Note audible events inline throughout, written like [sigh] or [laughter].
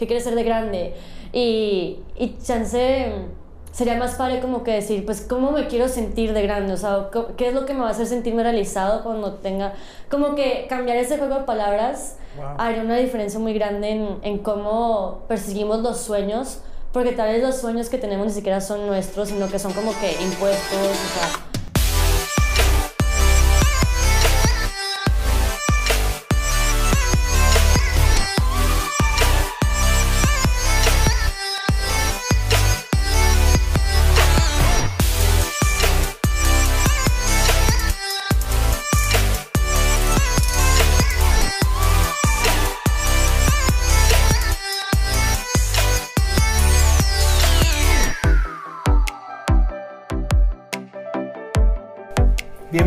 ¿qué quieres ser de grande? Y, y chance sería más padre como que decir, pues, ¿cómo me quiero sentir de grande? O sea, ¿qué es lo que me va a hacer sentirme realizado cuando tenga... Como que cambiar ese juego de palabras haría una diferencia muy grande en, en cómo perseguimos los sueños, porque tal vez los sueños que tenemos ni siquiera son nuestros, sino que son como que impuestos, o sea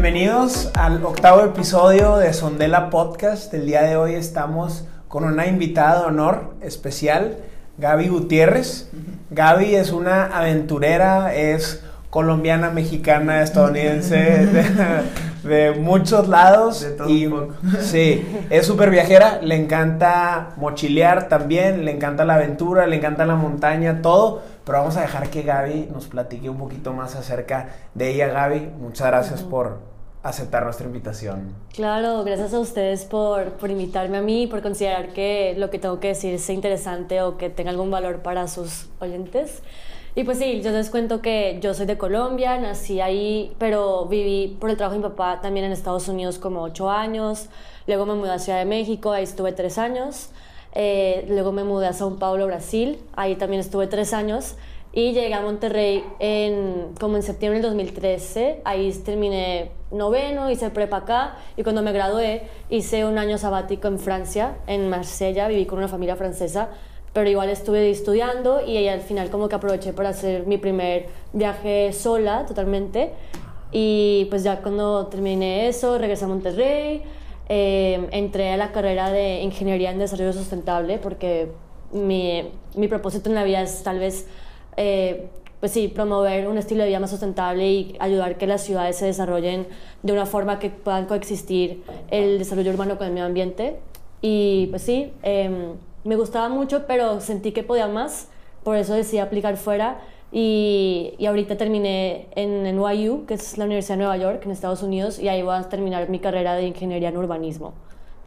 Bienvenidos al octavo episodio de Sondela Podcast. El día de hoy estamos con una invitada de honor especial, Gaby Gutiérrez. Gaby es una aventurera, es colombiana, mexicana, estadounidense, [laughs] de, muchos lados. De todo y, Sí, es súper viajera, le encanta mochilear también, le encanta la aventura, le encanta la montaña, todo pero vamos a dejar que Gaby nos platique un poquito más acerca de ella. Gaby, muchas gracias por aceptar nuestra invitación. Claro, gracias a ustedes por, por invitarme a mí, por considerar que lo que tengo que decir sea interesante o que tenga algún valor para sus oyentes. Y pues sí, yo les cuento que yo soy de Colombia, nací ahí, pero viví por el trabajo de mi papá también en Estados Unidos como ocho años. Luego me mudé a Ciudad de México, ahí estuve tres años. Eh, luego me mudé a São Paulo, Brasil. Ahí también estuve tres años. Y llegué a Monterrey en, como en septiembre del 2013. Ahí terminé noveno, hice prepa acá. Y cuando me gradué, hice un año sabático en Francia, en Marsella. Viví con una familia francesa. Pero igual estuve estudiando y al final como que aproveché para hacer mi primer viaje sola totalmente. Y pues ya cuando terminé eso, regresé a Monterrey. Eh, entré a la carrera de Ingeniería en Desarrollo Sustentable porque mi, mi propósito en la vida es tal vez, eh, pues sí, promover un estilo de vida más sustentable y ayudar que las ciudades se desarrollen de una forma que puedan coexistir el desarrollo urbano con el medio ambiente. Y pues sí, em, me gustaba mucho, pero sentí que podía más, por eso decidí aplicar fuera y, y, ahorita terminé en NYU, que es la Universidad de Nueva York, en Estados Unidos, y ahí voy a terminar mi carrera de ingeniería en urbanismo.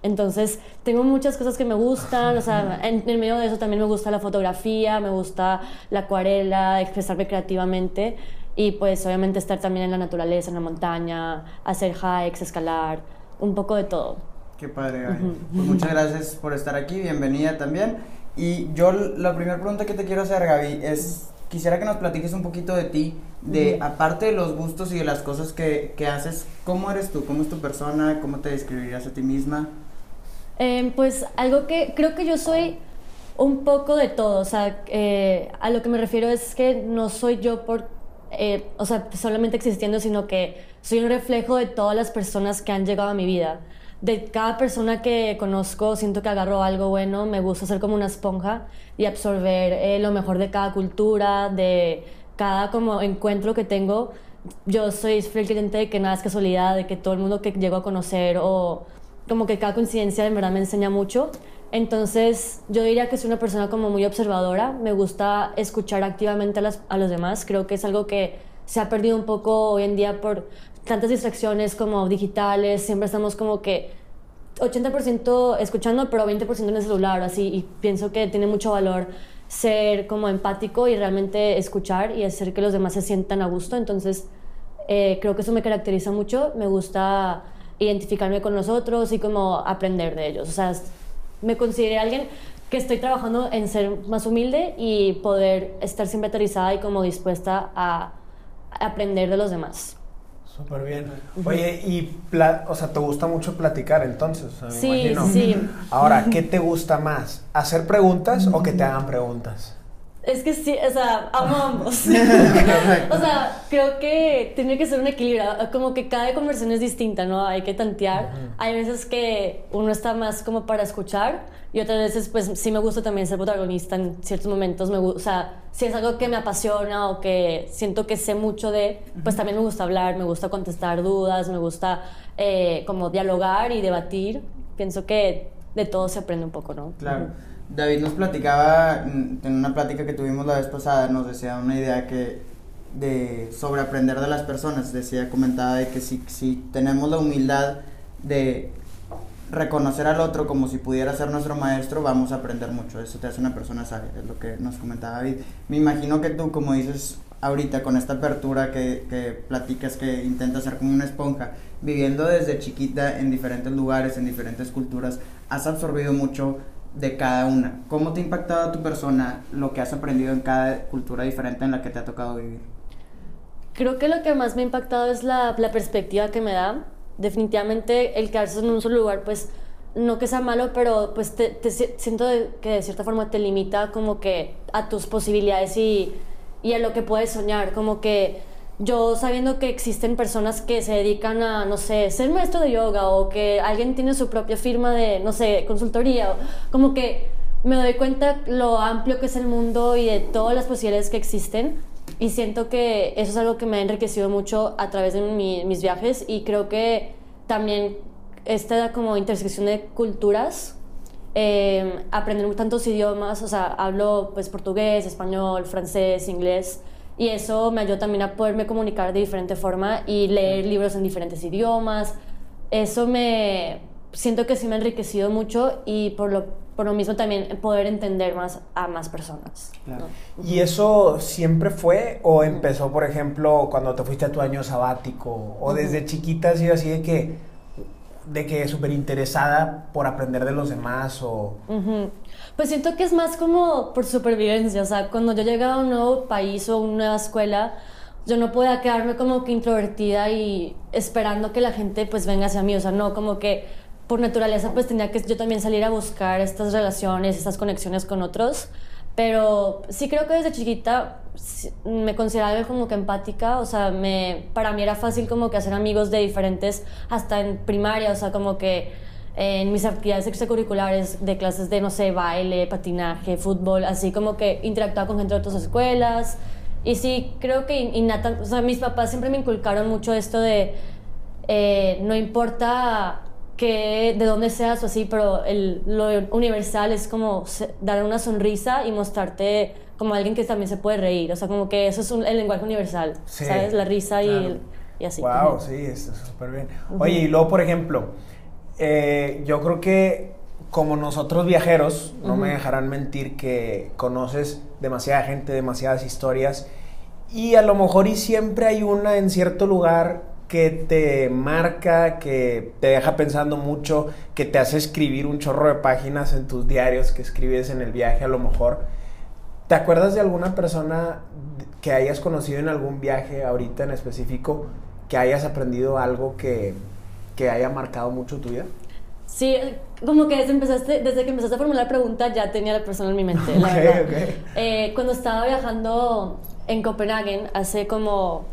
Entonces, tengo muchas cosas que me gustan, o sea, en, en, medio de eso también me gusta la fotografía, me gusta la acuarela, expresarme creativamente y pues obviamente estar también en la naturaleza, en la montaña, hacer hikes, escalar, un poco de todo. Qué padre, Gaby. Pues muchas gracias por estar aquí, bienvenida también. Y yo la primera pregunta que te quiero hacer, Gaby, es quisiera que nos platiques un poquito de ti, de aparte de los gustos y de las cosas que, que, haces, ¿cómo eres tú? ¿Cómo es tu persona? ¿Cómo te describirías a ti misma? Eh, pues algo que creo que yo soy un poco de todo, o sea, eh, a lo que me refiero es que no soy yo por, eh, o sea, solamente existiendo, sino que soy un reflejo de todas las personas que han llegado a mi vida de cada persona que conozco siento que agarro algo bueno, me gusta ser como una esponja y absorber eh, lo mejor de cada cultura, de cada como encuentro que tengo. Yo soy fiel creyente de que nada es casualidad, de que todo el mundo que llego a conocer o como que cada coincidencia en verdad me enseña mucho. Entonces yo diría que soy una persona como muy observadora, me gusta escuchar activamente a, los demás, creo que es algo que se ha perdido un poco hoy en día por tantas distracciones como digitales, siempre estamos como que 80% escuchando, pero 20% en el celular, así, y pienso que tiene mucho valor ser como empático y realmente escuchar y hacer que los demás se sientan a gusto, entonces eh, creo que eso me caracteriza mucho, me gusta identificarme con los otros y como aprender de ellos, o sea, me considero alguien que estoy trabajando en ser más humilde y poder estar siempre aterrizada y como dispuesta a aprender de los demás. Súper bien. Oye, y o sea, te gusta mucho platicar entonces, sí, Sí, Ahora, ¿qué te gusta más? ¿Hacer preguntas o que te hagan preguntas? Es que sí, o sea, amo ambos. [laughs] [laughs] o sea, creo que tiene que ser un equilibrio. Como que cada conversación es distinta, ¿no? Hay que tantear. Hay veces que uno está más como para escuchar y otras veces, pues sí me gusta también ser protagonista en ciertos momentos. Me o sea, si es algo que me apasiona o que siento que sé mucho de, pues también me gusta hablar, me gusta contestar dudas, me gusta eh, como dialogar y debatir. Pienso que de todo se aprende un poco, ¿no? Claro. David nos platicaba, en una plática que tuvimos la vez pasada, nos decía una idea que de sobre aprender de las personas, decía, comentaba de que si, si tenemos la humildad de reconocer al otro como si pudiera ser nuestro maestro, vamos a aprender mucho. Eso te hace una persona sabia, es lo que nos comentaba David. Me imagino que tú, como dices ahorita, con esta apertura que, que platicas, que intentas ser como una esponja, viviendo desde chiquita en diferentes lugares, en diferentes culturas, has absorbido mucho de cada una. ¿Cómo te ha impactado a tu persona lo que has aprendido en cada cultura diferente en la que te ha tocado vivir? Creo que lo que más me ha impactado es la, la perspectiva que me da. Definitivamente el quedarse en un solo lugar, pues no que sea malo, pero pues te, te siento que de cierta forma te limita como que a tus posibilidades y, y a lo que puedes soñar, como que yo sabiendo que existen personas que se dedican a, no sé, ser maestro de yoga o que alguien tiene su propia firma de, no sé, consultoría, o como que me doy cuenta lo amplio que es el mundo y de todas las posibilidades que existen. Y siento que eso es algo que me ha enriquecido mucho a través de mis viajes y creo que también esta como intersección de culturas, eh, aprender tantos idiomas, o sea, hablo pues portugués, español, francés, inglés, y eso me ayudó también a poderme comunicar de diferente forma y leer libros en diferentes idiomas. Eso me siento que sí me ha enriquecido mucho y por lo, por lo mismo también poder entender más a más personas. ¿Y eso siempre fue o empezó, por ejemplo, cuando te fuiste a tu año sabático o desde chiquita ha sido así de que de que súper interesada por aprender de los demás o... Pues siento que es más como por supervivencia, o sea, cuando yo llegaba a un nuevo país o una nueva escuela, yo no podía quedarme como que introvertida y esperando que la gente pues venga hacia mí, o sea, no, como que por naturaleza pues tenía que yo también salir a buscar estas relaciones, estas conexiones con otros, pero sí creo que desde chiquita me consideraba como que empática, o sea, me, para mí era fácil como que hacer amigos de diferentes, hasta en primaria, o sea, como que en mis actividades extracurriculares de clases de, no sé, baile, patinaje, fútbol, así como que interactuaba con gente de otras escuelas. Y sí, creo que innata, o sea, mis papás siempre me inculcaron mucho esto de eh, no importa que de dónde seas o así, pero el, lo universal es como dar una sonrisa y mostrarte como alguien que también se puede reír. O sea, como que eso es el lenguaje universal, ¿sabes? La risa y, y, así. Wow, sí, es súper bien. Oye, y luego, por ejemplo, eh, yo creo que como nosotros viajeros, no me dejarán mentir que conoces demasiada gente, demasiadas historias y a lo mejor y siempre hay una en cierto lugar que te marca, que te deja pensando mucho, que te hace escribir un chorro de páginas en tus diarios que escribes en el viaje a lo mejor. ¿Te acuerdas de alguna persona que hayas conocido en algún viaje ahorita en específico que hayas aprendido algo que que haya marcado mucho tu vida? Sí, como que desde, empezaste, desde que empezaste a formular la pregunta ya tenía la persona en mi mente. La eh, cuando estaba viajando en Copenhague hace como,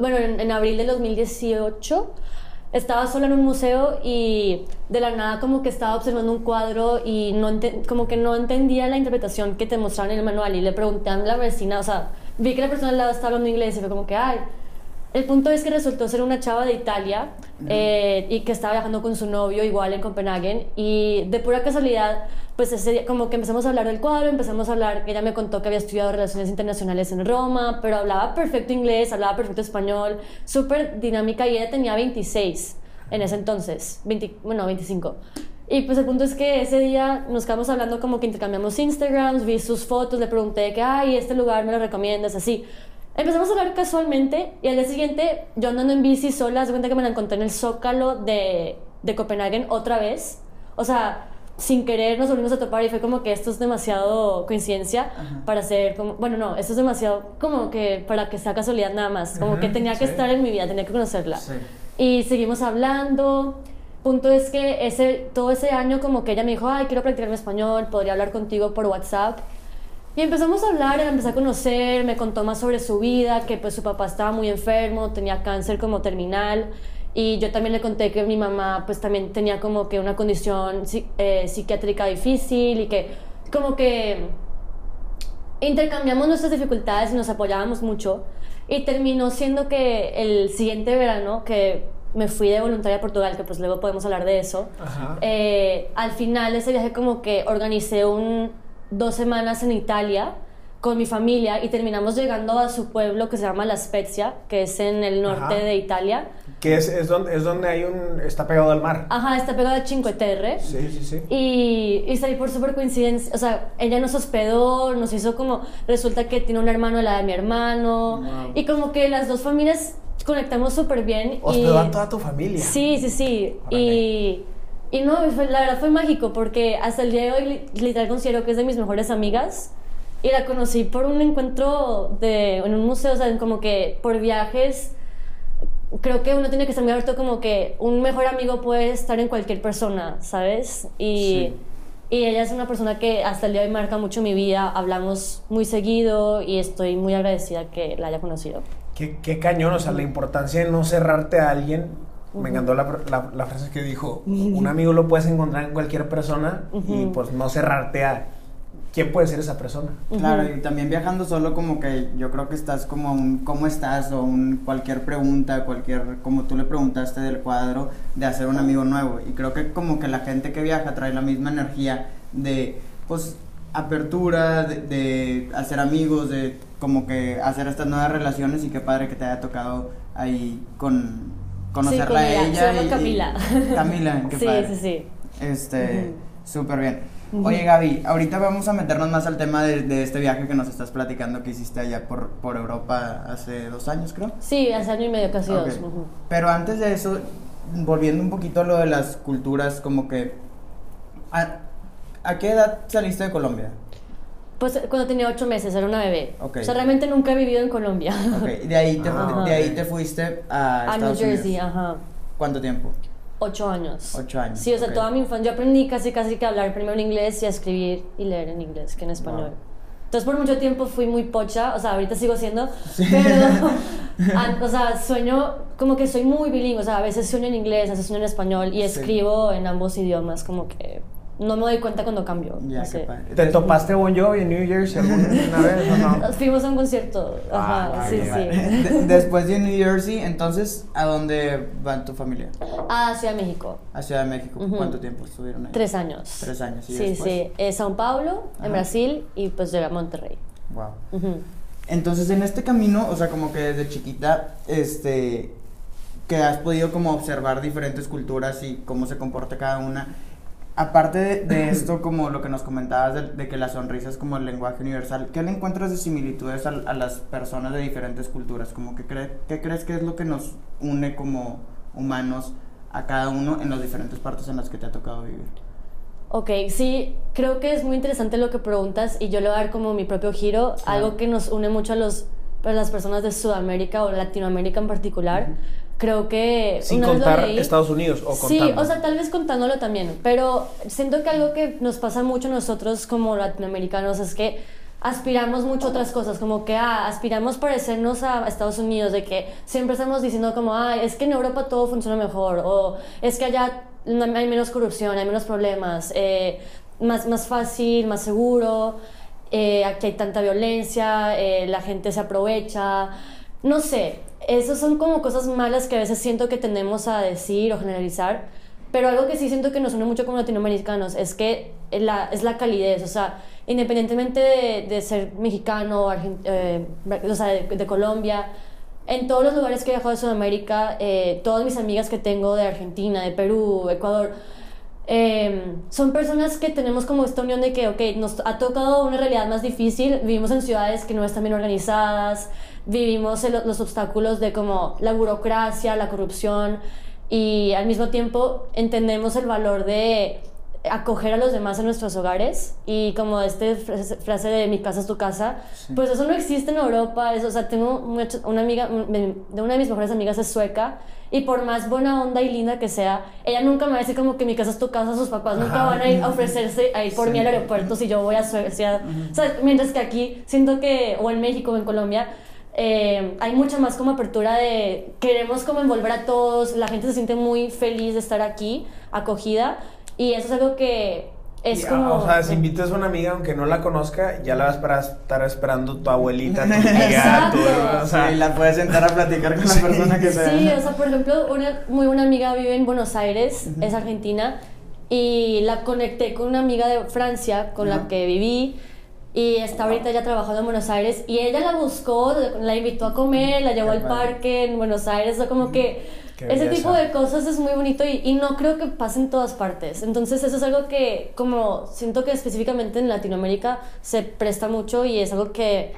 bueno, en, abril del 2018, estaba sola en un museo y de la nada como que estaba observando un cuadro y no como que no entendía la interpretación que te mostraban en el manual. Y le pregunté a la vecina, o sea, vi que la persona al lado estaba hablando inglés y fue como que, ay, el punto es que resultó ser una chava de Italia eh, y que estaba viajando con su novio igual en Copenhague y de pura casualidad pues ese día, como que empezamos a hablar del cuadro, empezamos a hablar, ella me contó que había estudiado relaciones internacionales en Roma, pero hablaba perfecto inglés, hablaba perfecto español, súper dinámica y ella tenía 26 en ese entonces, 20, bueno, 25. Y pues el punto es que ese día nos quedamos hablando como que intercambiamos Instagrams, vi sus fotos, le pregunté que, ay, este lugar me lo recomiendas, así. Empezamos a hablar casualmente y al día siguiente yo andando en bici sola, se cuenta que me la encontré en el Zócalo de, de Copenhague otra vez. O sea, sin querer nos volvimos a topar y fue como que esto es demasiado coincidencia para ser como, bueno, no, esto es demasiado como que para que sea casualidad nada más, como que tenía que estar en mi vida, tenía que conocerla. Y seguimos hablando. Punto es que ese, todo ese año como que ella me dijo, ay, quiero practicar mi español, podría hablar contigo por WhatsApp. Y empezamos a hablar, la empecé a conocer, me contó más sobre su vida, que pues su papá estaba muy enfermo, tenía cáncer como terminal. Y yo también le conté que mi mamá pues también tenía como que una condición eh, psiquiátrica difícil y que como que intercambiamos nuestras dificultades y nos apoyábamos mucho. Y terminó siendo que el siguiente verano, que me fui de voluntaria a Portugal, que pues luego podemos hablar de eso. Eh, al final de ese viaje como que organicé un, dos semanas en Italia con mi familia y terminamos llegando a su pueblo que se llama La Spezia, que es en el norte Ajá. de Italia. Que es, es, donde, es donde hay un... Está pegado al mar. Ajá, está pegado a Cinque Terre. Sí, sí, sí. Y, y salí por súper coincidencia, o sea, ella nos hospedó, nos hizo como, resulta que tiene un hermano la de mi hermano, Wow. y como que las dos familias conectamos súper bien. Hospedó y, a toda tu familia. Sí, sí, sí. Órale. Y, y no, fue- la verdad fue mágico porque hasta el día de hoy li- literal considero que es de mis mejores amigas. Y la conocí por un encuentro de, en un museo, o sea, como que por viajes. Creo que uno tiene que estar muy abierto como que un mejor amigo puede estar en cualquier persona, ¿sabes? Y, Sí. y ella es una persona que hasta el día de hoy marca mucho mi vida. Hablamos muy seguido y estoy muy agradecida que la haya conocido. Qué, qué cañón, o sea, la importancia de no cerrarte a alguien. Me encantó la, la- la frase que dijo, un amigo lo puedes encontrar en cualquier persona y pues no cerrarte a quién puede ser esa persona. Claro, y también viajando solo como que yo creo que estás como un ¿cómo estás? o un cualquier pregunta, cualquier, como tú le preguntaste del cuadro, de hacer un amigo nuevo. Y creo que como que la gente que viaja trae la misma energía de, pues, apertura, de, de hacer amigos, de como que hacer estas nuevas relaciones y qué padre que te haya tocado ahí con conocerla con a ella. Se llama y- y- Camila. [laughs] Camila, qué sí, padre. sí, sí. Este, Ujú. súper bien. Oye Gaby, ahorita vamos a meternos más al tema de, de este viaje que nos estás platicando que hiciste allá por, por Europa hace dos años, creo. Sí, hace año y medio, casi dos. Pero antes de eso, volviendo un poquito a lo de las culturas, como que... ¿A, a qué edad saliste de Colombia? Pues cuando tenía ocho meses, era una bebé. Ok. O sea, realmente nunca he vivido en Colombia. Ok, de ahí te, Ah, de ahí te fuiste a, A New Jersey, Unidos. ajá. ¿Cuánto tiempo? Ocho años. Ocho años, Sí, o sea, toda mi infancia. Yo aprendí casi, casi que a hablar primero en inglés y a escribir y leer en inglés que en español. Wow. Entonces, por mucho tiempo fui muy pocha. O sea, ahorita sigo siendo. Pero, [laughs] an- o sea, sueño como que soy muy bilingüe. O sea, a veces sueño en inglés, a veces sueño en español y Sí. escribo en ambos idiomas. Como que no me doy cuenta cuando cambio. Ya, qué padre. ¿Te topaste Bon Jovi en New Jersey alguna vez o [laughs] no? Fuimos a un concierto. Ajá, Ah, sí, qué sí. [laughs] De- después de New Jersey, entonces, ¿a dónde va tu familia? A Ciudad de México. A Ciudad de México. Ujú. ¿Cuánto tiempo estuvieron ahí? Tres años. Tres años, ¿y Sí, después? sí. Eh, Sao Paulo, Ajá. en Brasil, y pues llegué a Monterrey. Wow. Ujú. Entonces, en este camino, o sea, como que desde chiquita, este, que has podido como observar diferentes culturas y cómo se comporta cada una. Aparte de, de esto, como lo que nos comentabas de, de que la sonrisa es como el lenguaje universal, ¿qué le encuentras de similitudes a, a las personas de diferentes culturas? Como que cree, ¿Qué crees que es lo que nos une como humanos a cada uno en las diferentes partes en las que te ha tocado vivir? Ok, sí, creo que es muy interesante lo que preguntas y yo le voy a dar como mi propio giro, Sí. algo que nos une mucho a, los, a las personas de Sudamérica o Latinoamérica en particular. Creo que... Sin contar leí- Estados Unidos o Sí, contando. o sea, tal vez contándolo también, pero siento que algo que nos pasa mucho nosotros como latinoamericanos es que aspiramos mucho a otras cosas, como que ah, aspiramos parecernos a Estados Unidos, de que siempre estamos diciendo como, ah, es que en Europa todo funciona mejor, o es que allá hay menos corrupción, hay menos problemas, eh, más, más fácil, más seguro, eh, aquí hay tanta violencia, eh, la gente se aprovecha, no sé, esas son como cosas malas que a veces siento que tendemos a decir o generalizar, pero algo que sí siento que nos une mucho como latinoamericanos es que la, es la calidez, o sea, independientemente de, ser mexicano, eh, o sea, de, de Colombia, en todos los lugares que he viajado de Sudamérica, eh, todas mis amigas que tengo de Argentina, de Perú, Ecuador, eh, son personas que tenemos como esta unión de que, ok, nos ha tocado una realidad más difícil, vivimos en ciudades que no están bien organizadas, vivimos en lo- los obstáculos de como la burocracia, la corrupción. Y al mismo tiempo entendemos el valor de acoger a los demás en nuestros hogares. Y como este frase, de mi casa es tu casa, pues eso no existe en Europa, eso, o sea, tengo una amiga, de una de mis mejores amigas es sueca. Y por más buena onda y linda que sea, ella nunca me va a decir como que mi casa es tu casa, sus papás nunca van a ir a ofrecerse a ir por mí al aeropuerto si yo voy a Suecia, o sea, mientras que aquí siento que, o en México o en Colombia, eh, hay mucha más como apertura de queremos como envolver a todos, la gente se siente muy feliz de estar aquí, acogida, y eso es algo que Es Y, ah, como... O sea, si invitas a una amiga aunque no la conozca, ya la vas para estar esperando tu abuelita, tu [laughs] Exacto. tu... O sea, Sí, la puedes sentar a platicar con la persona que sea. Sí, o sea, por ejemplo, una muy buena amiga vive en Buenos Aires, es argentina, y la conecté con una amiga de Francia con Ajá. la que viví. Y está ahorita ya trabajando en Buenos Aires y ella la buscó, la invitó a comer, la llevó Qué al padre. parque en Buenos Aires, o sea, como que ese tipo de cosas es muy bonito y, y no creo que pase en todas partes. Entonces eso es algo que como siento que específicamente en Latinoamérica se presta mucho y es algo que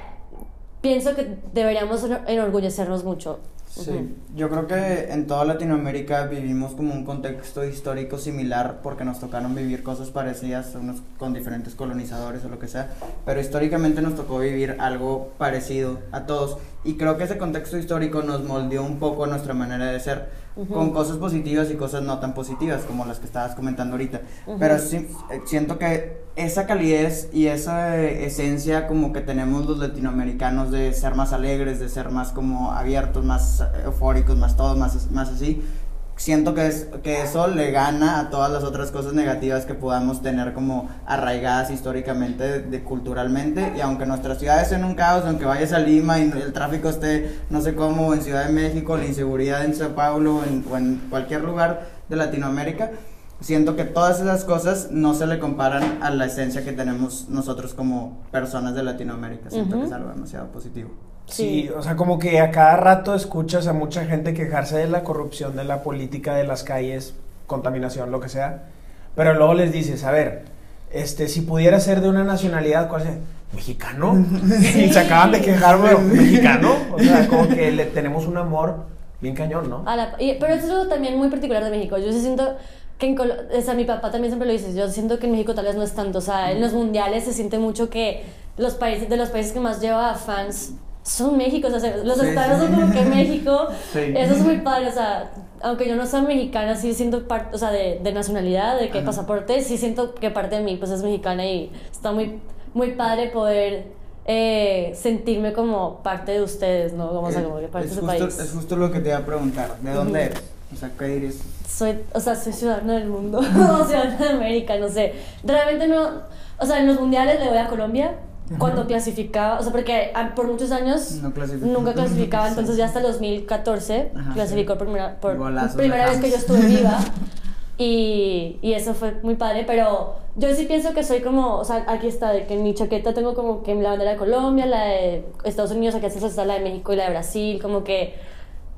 pienso que deberíamos enor- enorgullecernos mucho. Sí, yo creo que en toda Latinoamérica vivimos como un contexto histórico similar porque nos tocaron vivir cosas parecidas, unos con diferentes colonizadores o lo que sea, pero históricamente nos tocó vivir algo parecido a todos. Y creo que ese contexto histórico nos moldeó un poco nuestra manera de ser, con cosas positivas y cosas no tan positivas como las que estabas comentando ahorita, pero sí, eh, siento que esa calidez y esa eh, esencia como que tenemos los latinoamericanos de ser más alegres, de ser más como abiertos, más eufóricos, más todo, más, más así. Siento que, es, que eso le gana a todas las otras cosas negativas que podamos tener como arraigadas históricamente, de, de culturalmente. Y aunque nuestras ciudades sean un caos, aunque vayas a Lima y el tráfico esté no sé cómo en Ciudad de México, la inseguridad en Sao Paulo en- o en cualquier lugar de Latinoamérica, siento que todas esas cosas no se le comparan a la esencia que tenemos nosotros como personas de Latinoamérica. Siento que es algo demasiado positivo. Sí, o sea, como que a cada rato escuchas a mucha gente quejarse de la corrupción, de la política, de las calles, contaminación, lo que sea. Pero luego les dices, a ver, este, si pudiera ser de una nacionalidad, ¿cuál sería? ¿Mexicano? [laughs] Y se acaban de quejar, pero ¿mexicano? O sea, como que le tenemos un amor bien cañón, ¿no? A la- y- pero eso es algo también muy particular de México. Yo sí siento que en Colo- o sea, mi papá también siempre lo dice, yo siento que en México tal vez no es tanto, o sea, en los mundiales se siente mucho que los países, de los países que más lleva fans son México, o sea, los Sí, estadios sí. son como que México, [laughs] Sí. eso es muy padre, o sea, aunque yo no sea mexicana, sí siento parte, o sea, de, de nacionalidad, de que Ajá. pasaporte, sí siento que parte de mí pues es mexicana y está muy, muy padre poder eh, sentirme como parte de ustedes, ¿no? Como, o sea, como que parte de su país. es justo lo que te iba a preguntar. ¿De dónde Ujú. eres? O sea, ¿qué dirías? soy, o sea, soy ciudadana del mundo, [laughs] o ciudadana de América, no sé. Realmente no, o sea, en los mundiales le voy a Colombia cuando clasificaba, o sea, porque ah, por muchos años No nunca clasificaba, entonces ya hasta el 2014 Ajá, clasificó por primera, por primera vez que yo estuve viva. [laughs] Y, y eso fue muy padre, pero yo sí pienso que soy como, o sea, aquí está, de que en mi chaqueta tengo como que la bandera de Colombia, la de Estados Unidos, aquí está la de México y la de Brasil, como que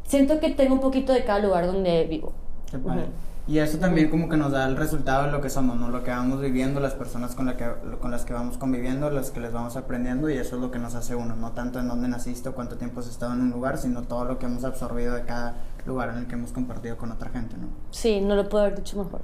siento que tengo un poquito de cada lugar donde vivo. Qué padre. Y eso también como que nos da el resultado de lo que somos, ¿no? Lo que vamos viviendo, las personas con, la que, con las que vamos conviviendo, las que les vamos aprendiendo y eso es lo que nos hace uno, no tanto en dónde naciste o cuánto tiempo has estado en un lugar, sino todo lo que hemos absorbido de cada lugar en el que hemos compartido con otra gente, ¿no? Sí, no lo puedo haber dicho mejor.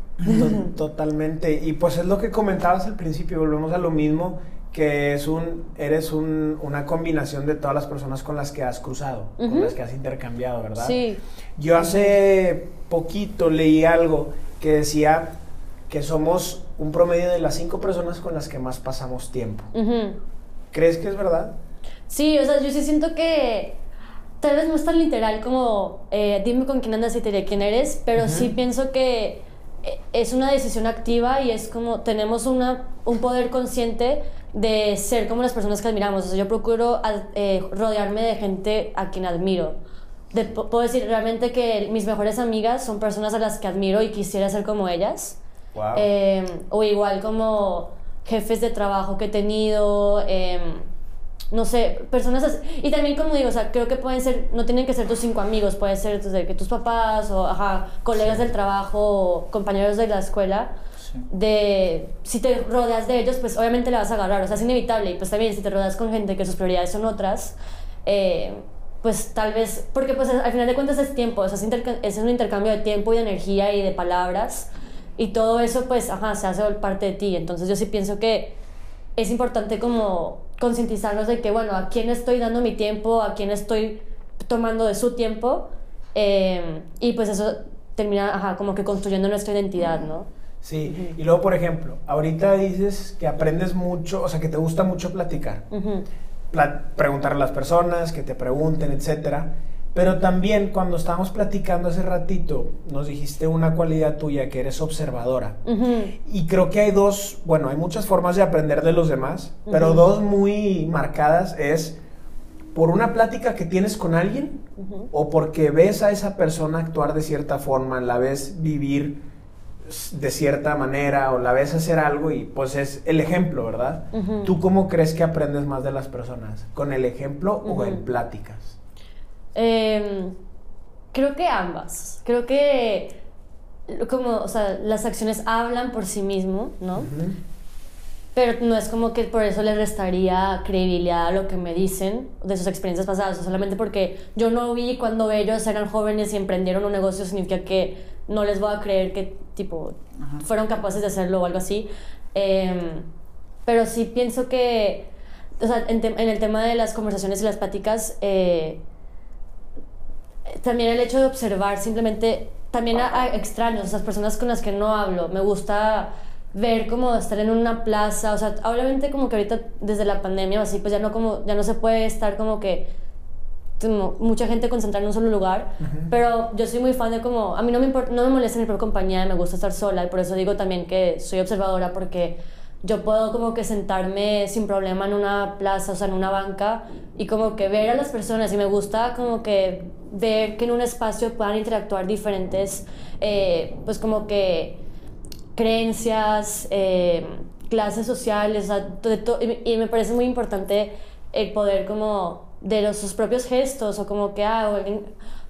To- Totalmente. Y pues es lo que comentabas al principio, volvemos a lo mismo, que es un, eres un, una combinación de todas las personas con las que has cruzado, con las que has intercambiado, ¿verdad? Sí. Yo hace poquito leí algo que decía que somos un promedio de las cinco personas con las que más pasamos tiempo. ¿Crees que es verdad? Sí, o sea, yo sí siento que tal vez no es tan literal como eh, dime con quién andas y te diré quién eres, pero sí pienso que eh, es una decisión activa y es como tenemos una, un poder consciente de ser como las personas que admiramos. O sea, yo procuro eh, rodearme de gente a quien admiro. De- puedo decir realmente que mis mejores amigas son personas a las que admiro y quisiera ser como ellas. Wow. Eh, o igual como jefes de trabajo que he tenido, em, no sé, personas así. Y también como digo, o sea, creo que pueden ser, no tienen que ser tus cinco amigos, puede ser desde que tus papás o ajá, colegas del trabajo o compañeros de la escuela. Sí. De si te rodeas de ellos, pues obviamente le vas a agarrar, o sea, es inevitable. Y pues también si te rodeas con gente que sus prioridades son otras, eh, pues tal vez, porque pues al final de cuentas es tiempo, o sea, es, es un intercambio de tiempo y de energía y de palabras. Y todo eso, pues, ajá, se hace parte de ti. Entonces yo sí pienso que es importante como concientizarnos de que, bueno, a quién estoy dando mi tiempo, a quién estoy tomando de su tiempo. eh, y pues eso termina, ajá, como que construyendo nuestra identidad, ¿no? Sí, y luego, por ejemplo, ahorita dices que aprendes mucho, o sea, que te gusta mucho platicar. Pla- preguntar a las personas, que te pregunten, etcétera. Pero también cuando estábamos platicando hace ratito, nos dijiste una cualidad tuya que eres observadora. Y creo que hay dos, bueno, hay muchas formas de aprender de los demás, pero dos muy marcadas es por una plática que tienes con alguien o porque ves a esa persona actuar de cierta forma, la ves vivir de cierta manera o la ves hacer algo y pues es el ejemplo, ¿verdad? ¿Tú cómo crees que aprendes más de las personas? ¿Con el ejemplo o en pláticas? Em, creo que ambas. Creo que como, o sea, las acciones hablan por sí mismo, ¿no? Pero no es como que por eso le restaría credibilidad a lo que me dicen de sus experiencias pasadas, solamente porque yo no vi cuando ellos eran jóvenes y emprendieron un negocio significa que no les voy a creer que tipo fueron capaces de hacerlo o algo así. Em, pero sí pienso que, o sea, en, en, el tema de las conversaciones y las pláticas, eh, también el hecho de observar simplemente, también a, extraños, esas personas con las que no hablo, me gusta ver como estar en una plaza, o sea, obviamente como que ahorita desde la pandemia o así, pues ya no, como, ya no se puede estar como que mucha gente concentrada en un solo lugar, pero yo soy muy fan de como, a mí no me, no me molesta mi propia compañía, me gusta estar sola y por eso digo también que soy observadora porque yo puedo como que sentarme sin problema en una plaza, o sea, en una banca y como que ver a las personas y me gusta como que ver que en un espacio puedan interactuar diferentes, eh, pues como que creencias, eh, clases sociales, y, me parece muy importante el poder como de los, sus propios gestos o como que, ah,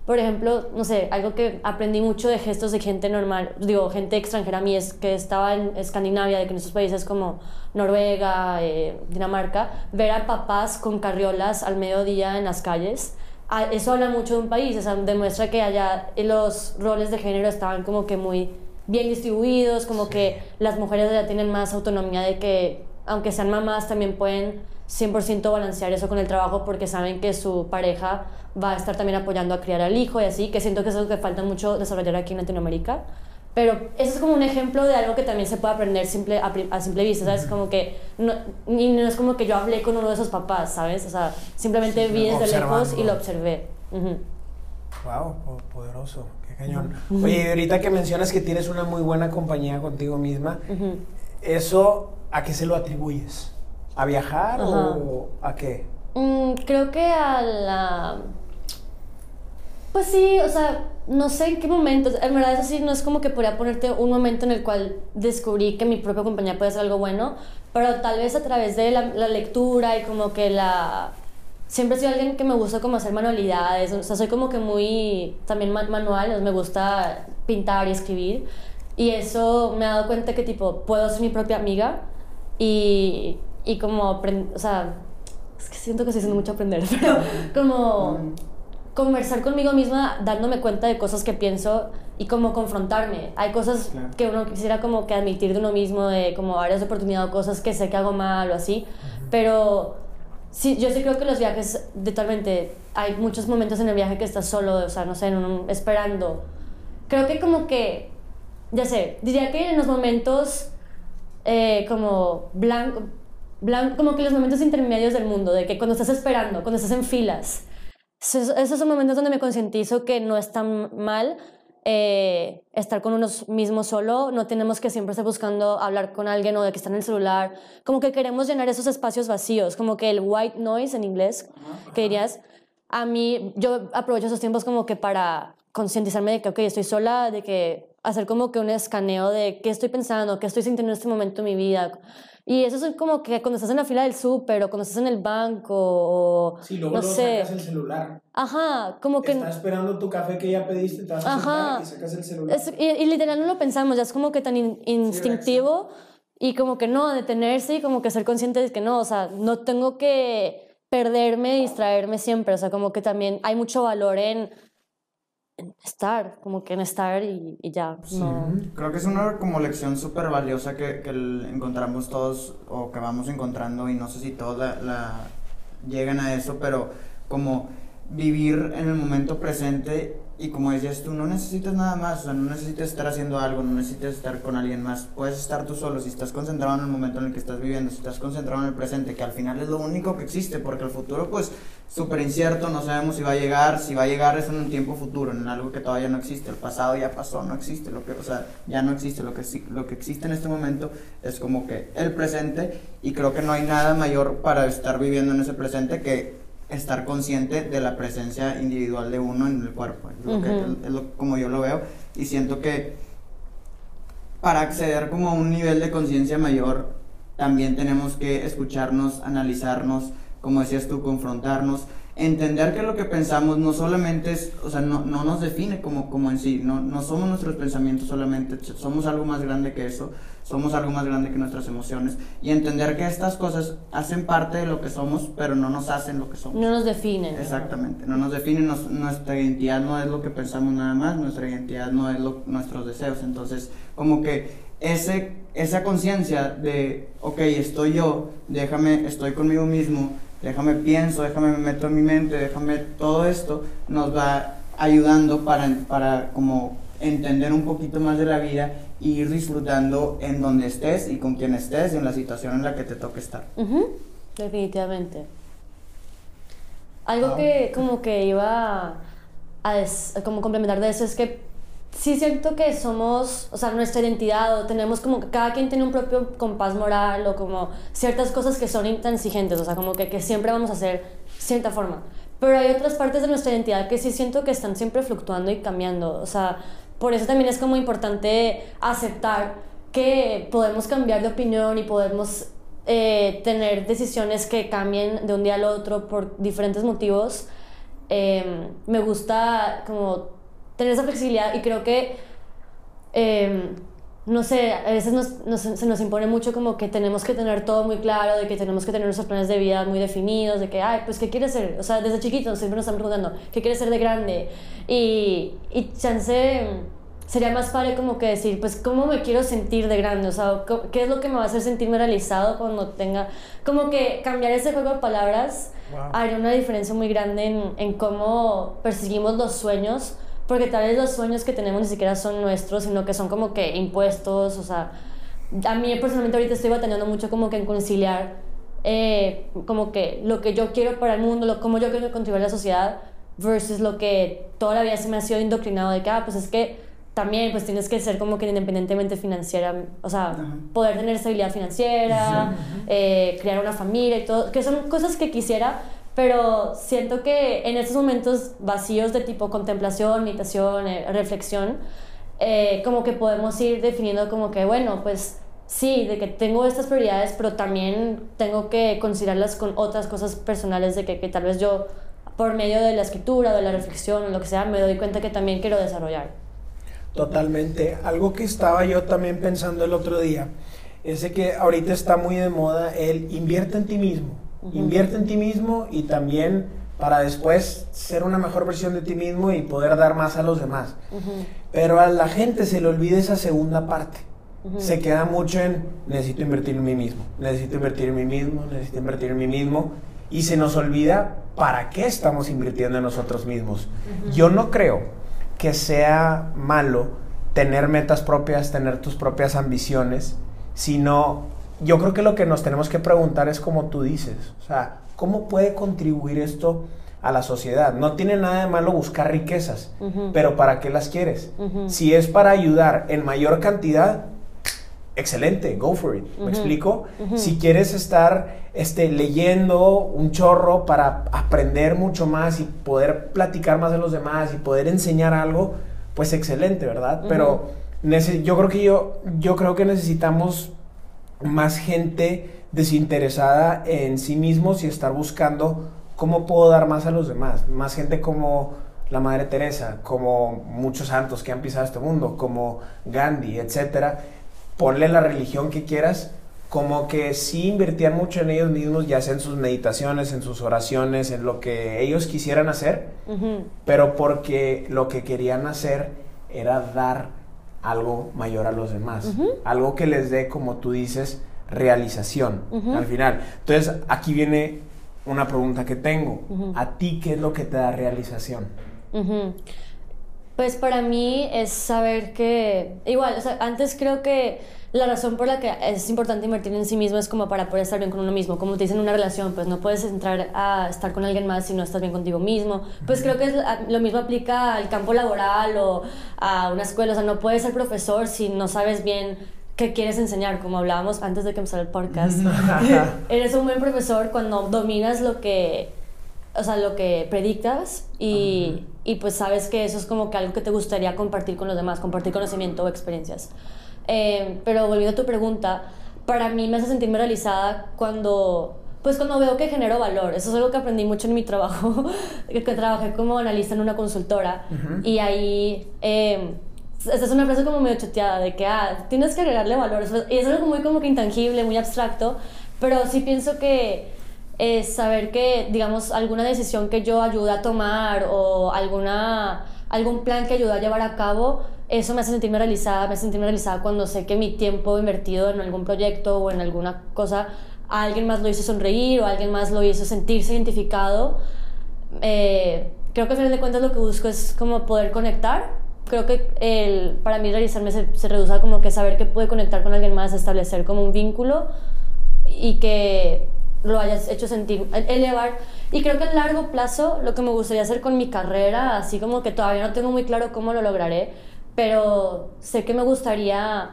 por ejemplo, no sé, algo que aprendí mucho de gestos de gente normal, digo, gente extranjera a mí, es que estaba en Escandinavia, de que en esos países como Noruega, eh, Dinamarca, ver a papás con carriolas al mediodía en las calles, eso habla mucho de un país, o sea, demuestra que allá los roles de género estaban como que muy bien distribuidos, como que las mujeres ya tienen más autonomía de que, aunque sean mamás, también pueden 100% balancear eso con el trabajo porque saben que su pareja va a estar también apoyando a criar al hijo y así, que siento que es algo que falta mucho desarrollar aquí en Latinoamérica. Pero eso es como un ejemplo de algo que también se puede aprender simple, a, simple vista, ¿sabes? Como que no, y no es como que yo hablé con uno de esos papás, ¿sabes? O sea, simplemente vi desde lejos y lo observé. Wow, poderoso, qué cañón. Oye, y ahorita que mencionas que tienes una muy buena compañía contigo misma, ¿eso a qué se lo atribuyes? ¿A viajar o a qué? Mm, creo que a la... Pues sí, o sea, no sé en qué momento, en verdad eso sí, no es como que podría ponerte un momento en el cual descubrí que mi propia compañía puede ser algo bueno, pero tal vez a través de la, lectura y como que la... Siempre he sido alguien que me gusta como hacer manualidades, o sea, soy como que muy también manual, me gusta pintar y escribir, y eso me ha dado cuenta que tipo, puedo ser mi propia amiga y y como, o sea, es que siento que estoy haciendo mucho aprender, [laughs] pero como conversar conmigo misma dándome cuenta de cosas que pienso y como confrontarme. Hay cosas que uno quisiera como que admitir de uno mismo, de como áreas de oportunidad o cosas que sé que hago mal o así, pero sí, yo sí creo que los viajes, totalmente, hay muchos momentos en el viaje que estás solo, o sea, no sé, esperando. Creo que como que, ya sé, diría que en los momentos eh, como blanco, como que los momentos intermedios del mundo, de que cuando estás esperando, cuando estás en filas, esos, son momentos donde me concientizo que no es tan mal eh, estar con uno mismo solo, no tenemos que siempre estar buscando hablar con alguien o de que está en el celular, como que queremos llenar esos espacios vacíos, como que el white noise en inglés, que dirías, a mí, yo aprovecho esos tiempos como que para concientizarme de que, ok, estoy sola, de que hacer como que un escaneo de qué estoy pensando, qué estoy sintiendo en este momento de mi vida, y eso es como que cuando estás en la fila del súper o cuando estás en el banco o sí, luego, no sé. sacas el celular. Ajá, como que... Estás esperando tu café que ya pediste, te vas a Ajá. y sacas el celular. y, literal no lo pensamos, ya es como que tan instintivo y como que no, detenerse y como que ser consciente de que no, o sea, no tengo que perderme, distraerme siempre, o sea, como que también hay mucho valor en estar, como que en estar y, ya. No. Creo que es una como lección súper valiosa que, que, encontramos todos o que vamos encontrando y no sé si todos la, la llegan a eso, pero como vivir en el momento presente y como decías tú, no necesitas nada más, o sea, no necesitas estar haciendo algo, no necesitas estar con alguien más, puedes estar tú solo, si estás concentrado en el momento en el que estás viviendo, si estás concentrado en el presente, que al final es lo único que existe, porque el futuro pues súper incierto, no sabemos si va a llegar, si va a llegar es en un tiempo futuro, en algo que todavía no existe, el pasado ya pasó, no existe, lo que, o sea, ya no existe, lo que, lo que existe en este momento es como que el presente y creo que no hay nada mayor para estar viviendo en ese presente que estar consciente de la presencia individual de uno en el cuerpo. Es, lo que, es lo, como yo lo veo. Y siento que para acceder como a un nivel de conciencia mayor, también tenemos que escucharnos, analizarnos, como decías tú, confrontarnos entender que lo que pensamos no solamente es, o sea, no, no nos define como, como en sí, no, no somos nuestros pensamientos solamente, somos algo más grande que eso, somos algo más grande que nuestras emociones y entender que estas cosas hacen parte de lo que somos, pero no nos hacen lo que somos. No nos definen. Exactamente, no nos definen, nuestra identidad no es lo que pensamos nada más, nuestra identidad no es lo, nuestros deseos, entonces como que ese, esa conciencia de, ok, estoy yo, déjame, estoy conmigo mismo, déjame pienso, déjame me meto en mi mente, déjame todo esto, nos va ayudando para, para como entender un poquito más de la vida e ir disfrutando en donde estés y con quien estés y en la situación en la que te toque estar. Definitivamente. Algo que como que iba a como complementar de eso es que sí siento que somos, o sea, nuestra identidad o tenemos como que cada quien tiene un propio compás moral o como ciertas cosas que son intransigentes, o sea, como que, que siempre vamos a hacer cierta forma. Pero hay otras partes de nuestra identidad que sí siento que están siempre fluctuando y cambiando, o sea, por eso también es como importante aceptar que podemos cambiar de opinión y podemos eh, tener decisiones que cambien de un día al otro por diferentes motivos. Eh, me gusta como tener esa flexibilidad y creo que, em, no sé, a veces nos, se nos impone mucho como que tenemos que tener todo muy claro, de que tenemos que tener nuestros planes de vida muy definidos, de que, ay, pues, ¿qué quieres ser? O sea, desde chiquito siempre nos están preguntando, ¿qué quieres ser de grande? Y, y chance sería más padre como que decir, pues, ¿cómo me quiero sentir de grande? O sea, ¿qué es lo que me va a hacer sentirme realizado cuando tenga... Como que cambiar ese juego de palabras haría una diferencia muy grande en, en cómo perseguimos los sueños porque tal vez los sueños que tenemos ni siquiera son nuestros, sino que son como que impuestos, o sea, a mí personalmente ahorita estoy batallando mucho como que en conciliar eh, como que lo que yo quiero para el mundo, lo, cómo yo quiero contribuir a la sociedad, versus lo que toda la vida se me ha sido indoctrinado de que, ah, pues es que también pues tienes que ser como que independientemente financiera, o sea, poder tener estabilidad financiera, eh, crear una familia y todo, que son cosas que quisiera, pero siento que en estos momentos vacíos de tipo contemplación, meditación, eh, reflexión, eh, como que podemos ir definiendo como que, bueno, pues sí, de que tengo estas prioridades, pero también tengo que considerarlas con otras cosas personales de que, que tal vez yo, por medio de la escritura, de la reflexión, o lo que sea, me doy cuenta que también quiero desarrollar. Totalmente. Algo que estaba yo también pensando el otro día es que ahorita está muy de moda el invierte en ti mismo. Invierte en ti mismo y también para después ser una mejor versión de ti mismo y poder dar más a los demás. Pero a la gente se le olvida esa segunda parte. Se queda mucho en necesito invertir en mí mismo, necesito invertir en mí mismo, necesito invertir en mí mismo y se nos olvida para qué estamos invirtiendo en nosotros mismos. Yo no creo que sea malo tener metas propias, tener tus propias ambiciones, sino yo creo que lo que nos tenemos que preguntar es como tú dices, o sea, ¿cómo puede contribuir esto a la sociedad? No tiene nada de malo buscar riquezas, pero ¿para qué las quieres? Si es para ayudar en mayor cantidad, excelente, go for it. ¿Me explico? Si quieres estar este, leyendo un chorro para aprender mucho más y poder platicar más de los demás y poder enseñar algo, pues excelente, ¿verdad? Pero yo creo que yo, yo creo que necesitamos más gente desinteresada en sí mismos y estar buscando cómo puedo dar más a los demás. Más gente como la Madre Teresa, como muchos santos que han pisado este mundo, como Gandhi, etc. Ponle la religión que quieras, como que sí invertían mucho en ellos mismos, ya sea en sus meditaciones, en sus oraciones, en lo que ellos quisieran hacer, pero porque lo que querían hacer era dar algo mayor a los demás, algo que les dé, como tú dices, realización al final. Entonces, aquí viene una pregunta que tengo. ¿A ti qué es lo que te da realización? Pues para mí es saber que, igual, o sea, antes creo que la razón por la que es importante invertir en sí mismo es como para poder estar bien con uno mismo. Como te dicen en una relación, pues no puedes entrar a estar con alguien más si no estás bien contigo mismo. Pues creo que lo mismo aplica al campo laboral o a una escuela. O sea, no puedes ser profesor si no sabes bien qué quieres enseñar, como hablábamos antes de que empezara el podcast. [laughs] [laughs] Eres un buen profesor cuando dominas lo que, o sea, lo que predictas y, y pues sabes que eso es como que algo que te gustaría compartir con los demás, compartir conocimiento o experiencias. Eh, pero volviendo a tu pregunta, para mí me hace sentirme realizada cuando, pues cuando veo que genero valor. Eso es algo que aprendí mucho en mi trabajo, [laughs] que trabajé como analista en una consultora y ahí... Eh, esta es una frase como medio choteada de que, ah, tienes que agregarle valor. Y es algo muy como que intangible, muy abstracto, pero sí pienso que es saber que, digamos, alguna decisión que yo ayude a tomar o alguna, algún plan que ayude a llevar a cabo, eso me hace sentirme realizada, me hace sentirme realizada cuando sé que mi tiempo invertido en algún proyecto o en alguna cosa, alguien más lo hizo sonreír o alguien más lo hizo sentirse identificado. Eh, creo que al final de cuentas lo que busco es como poder conectar. Creo que el, para mí realizarme se, se reduce a como que saber que puede conectar con alguien más, establecer como un vínculo y que lo hayas hecho sentir, elevar. Y creo que a largo plazo lo que me gustaría hacer con mi carrera, así como que todavía no tengo muy claro cómo lo lograré, pero sé que me gustaría,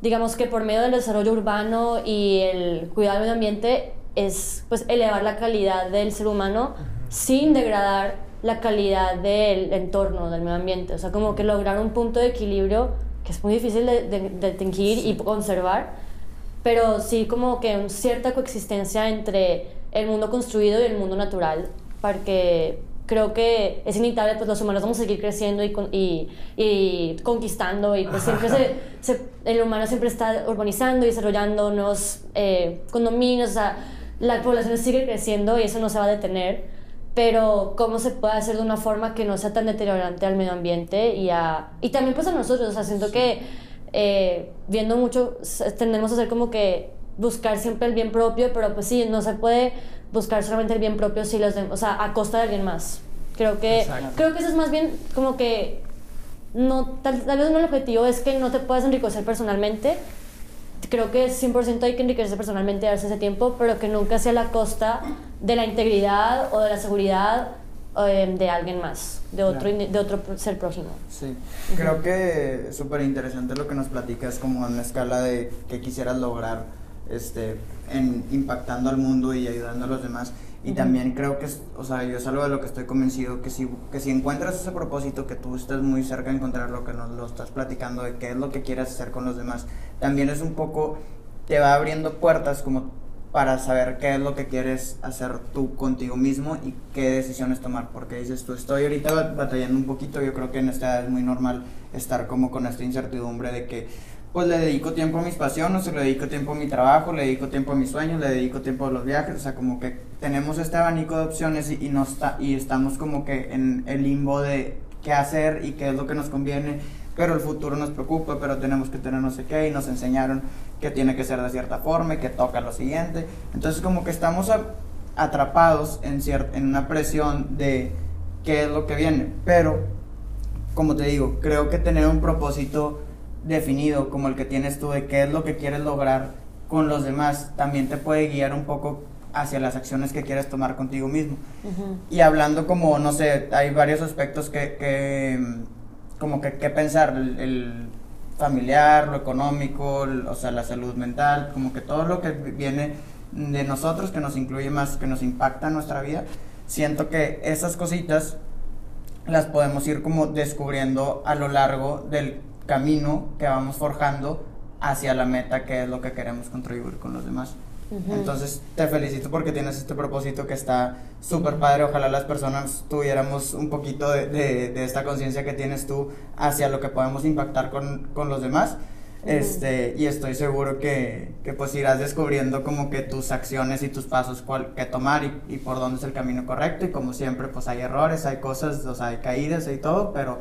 digamos que por medio del desarrollo urbano y el cuidado del medio ambiente, es pues elevar la calidad del ser humano sin degradar la calidad del entorno, del medio ambiente. O sea, como que lograr un punto de equilibrio que es muy difícil de, de, y conservar, pero sí como que una cierta coexistencia entre el mundo construido y el mundo natural, para que creo que es inevitable, pues los humanos vamos a seguir creciendo y, y, y conquistando y pues siempre [laughs] se, el humano siempre está urbanizando y desarrollando nuevos eh, condominios, o sea, la población sigue creciendo y eso no se va a detener, pero cómo se puede hacer de una forma que no sea tan deteriorante al medio ambiente y, a, y también pues a nosotros, o sea, siento que eh, viendo mucho, tendemos a hacer como que buscar siempre el bien propio, pero pues sí, no se puede buscar solamente el bien propio si los o sea, a costa de alguien más. Creo que, creo que eso es más bien como que no, tal, vez no el objetivo es que no te puedas enriquecer personalmente. Creo que 100% hay que enriquecerse personalmente, darse ese tiempo, pero que nunca sea a la costa de la integridad o de la seguridad em, de alguien más, de otro, de otro ser próximo. Sí, creo que es súper interesante lo que nos platicas como en una escala de que quisieras lograr este, en impactando al mundo y ayudando a los demás. Y también creo que, o sea, yo es algo de lo que estoy convencido, que si, que si encuentras ese propósito, que tú estás muy cerca de encontrar lo que nos lo estás platicando, de qué es lo que quieres hacer con los demás, también es un poco, te va abriendo puertas como para saber qué es lo que quieres hacer tú contigo mismo y qué decisiones tomar. Porque dices tú, estoy ahorita batallando un poquito, yo creo que en esta edad es muy normal estar como con esta incertidumbre de que pues le dedico tiempo a mis pasiones, le dedico tiempo a mi trabajo, le dedico tiempo a mis sueños, le dedico tiempo a los viajes, o sea, como que tenemos este abanico de opciones y, y, no está, y estamos como que en el limbo de qué hacer y qué es lo que nos conviene, pero el futuro nos preocupa, pero tenemos que tener no sé qué y nos enseñaron que tiene que ser de cierta forma y que toca lo siguiente. Entonces como que estamos atrapados en, en una presión de qué es lo que viene, pero como te digo, creo que tener un propósito definido como el que tienes tú de qué es lo que quieres lograr con los demás, también te puede guiar un poco hacia las acciones que quieres tomar contigo mismo. Y hablando como, no sé, hay varios aspectos que, que como que, que pensar, el, familiar, lo económico, o sea, la salud mental, como que todo lo que viene de nosotros, que nos incluye más, que nos impacta en nuestra vida, siento que esas cositas las podemos ir como descubriendo a lo largo del camino que vamos forjando hacia la meta que es lo que queremos contribuir con los demás. Entonces te felicito porque tienes este propósito que está súper padre. Ojalá las personas tuviéramos un poquito de, de, esta conciencia que tienes tú hacia lo que podemos impactar con, con los demás. Este, y estoy seguro que, que, pues irás descubriendo como que tus acciones y tus pasos cuál, que tomar y, y, por dónde es el camino correcto. Y como siempre, pues hay errores, hay cosas, o sea, hay caídas y todo, pero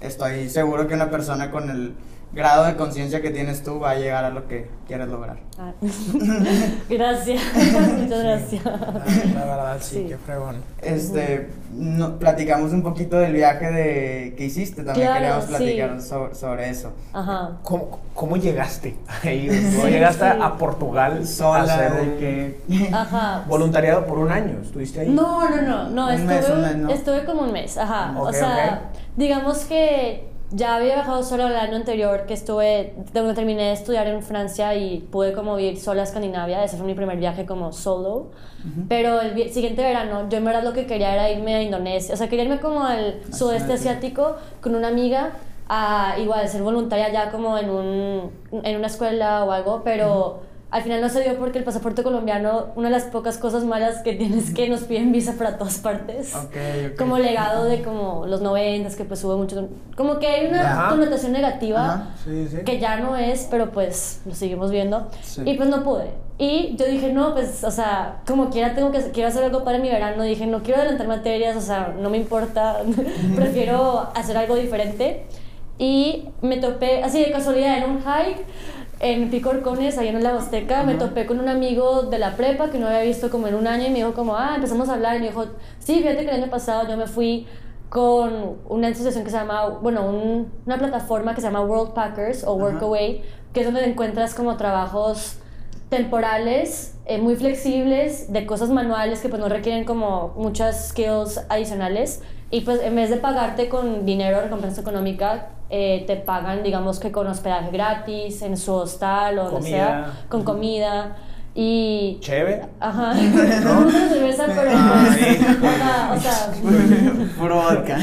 estoy seguro que una persona con el grado de conciencia que tienes tú va a llegar a lo que quieres lograr. Ah. [laughs] gracias, [laughs] muchas gracias. La, verdad, sí, Sí. qué fregón. Este, no- platicamos un poquito del viaje de que hiciste, también Claro, queríamos sí. platicar sobre, sobre eso. Ajá. ¿Cómo, cómo llegaste? Ahí, [laughs] ¿Cómo llegaste Sí. a Portugal a Sola, hacer de un que... Ajá. voluntariado por un año? ¿Estuviste ahí? No, no, no, no, Un estuve, mes, un mes, ¿no? estuve como un mes, ajá. O sea, digamos que ya había viajado sola el año anterior, que estuve, cuando terminé de estudiar en Francia y pude como vivir sola a Escandinavia, ese fue mi primer viaje como solo. Pero el siguiente verano, yo en verdad lo que quería era irme a Indonesia, o sea, quería irme como al sudeste Asia. asiático con una amiga a igual ser voluntaria ya como en, un, en una escuela o algo, pero al final no se dio porque el pasaporte colombiano, una de las pocas cosas malas que tienes es que nos piden visa para todas partes. Ok, ok. Como legado de como los noventas, que pues hubo mucho... Como que hay una Ajá. connotación negativa Ajá. Sí, sí. que ya no es, pero pues lo seguimos viendo. Sí. Y pues no pude. Y yo dije, no, pues, o sea, como quiera tengo que quiero hacer algo para mi verano. Dije, no quiero adelantar materias, o sea, no me importa, [laughs] prefiero hacer algo diferente. Y me topé, así de casualidad, en un hike en Pico Orcones, allá en la Huasteca, me topé con un amigo de la prepa que no había visto como en un año y me dijo como, ah, empezamos a hablar y me dijo, sí, fíjate que el año pasado yo me fui con una asociación que se llama, bueno, un- una plataforma que se llama World Packers o Workaway, que es donde encuentras como trabajos temporales, eh, muy flexibles, de cosas manuales que pues no requieren como muchas skills adicionales. Y pues en vez de pagarte con dinero, recompensa económica, eh, te pagan, digamos que con hospedaje gratis, en su hostal o donde Comida. sea, con comida. Y Chévere. Ajá. [laughs] No [laughs] cerveza, pero ajá, o sea, [laughs] Puro vodka.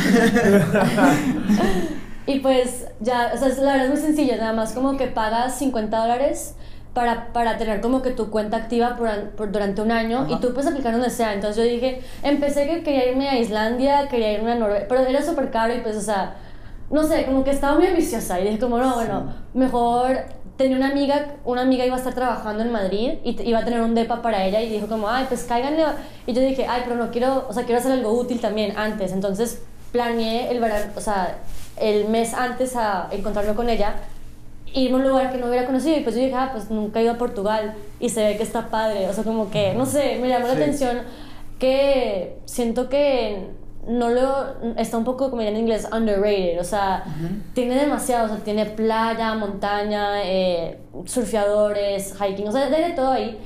y pues ya, o sea, la verdad es muy sencillo, nada más como que pagas 50 dólares para, para tener como que tu cuenta activa por, an- por- durante un año y Ajá. tú puedes aplicar donde sea. Entonces yo dije, empecé que quería irme a Islandia, quería irme a Noruega, pero era súper caro y pues, o sea, no sé, como que estaba muy ambiciosa y dije como, no, bueno, mejor tenía una amiga, una amiga iba a estar trabajando en Madrid y iba a tener un depa para ella y dijo como, ay, pues cáiganle. Y yo dije, ay, pero no quiero, o sea, quiero hacer algo útil también antes. Entonces planeé el verano, o sea, el mes antes a encontrarme con ella, irme a un lugar que no hubiera conocido y pues yo dije, ah, pues nunca he ido a Portugal y se ve que está padre. O sea, como que, no sé, me llamó Sí. la atención que siento que no lo está un poco como en inglés underrated o sea tiene demasiado o sea tiene playa montaña eh, surfeadores hiking o sea de todo ahí.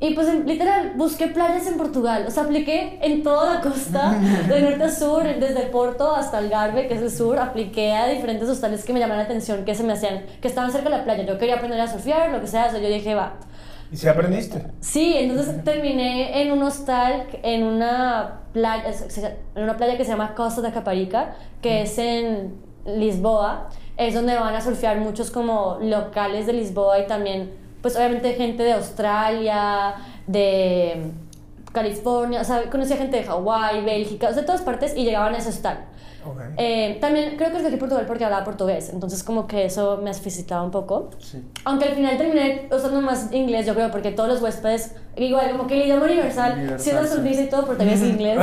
Y pues literal busqué playas en Portugal o sea apliqué en toda la costa [laughs] de norte a sur desde Porto hasta Algarve que es el sur apliqué a diferentes hostales que me llamaban la atención que se me hacían que estaban cerca de la playa. Yo quería aprender a surfear lo que sea o sea yo dije va ¿Y si aprendiste? Sí, entonces terminé en un hostal en una playa, en una playa que se llama Costa da Caparica, que es en Lisboa. Es donde van a surfear muchos como locales de Lisboa y también, pues obviamente gente de Australia, de California, o sea, conocía gente de Hawái, Bélgica, o sea, de todas partes y llegaban a ese hostal. Ok. Eh, también creo que escogí Portugal porque hablaba portugués, entonces como que eso me facilitaba un poco. Sí. Aunque al final terminé usando más inglés, yo creo, porque todos los huéspedes, igual, como que el idioma universal, si sí. sonrisa y todo, también es [laughs] inglés.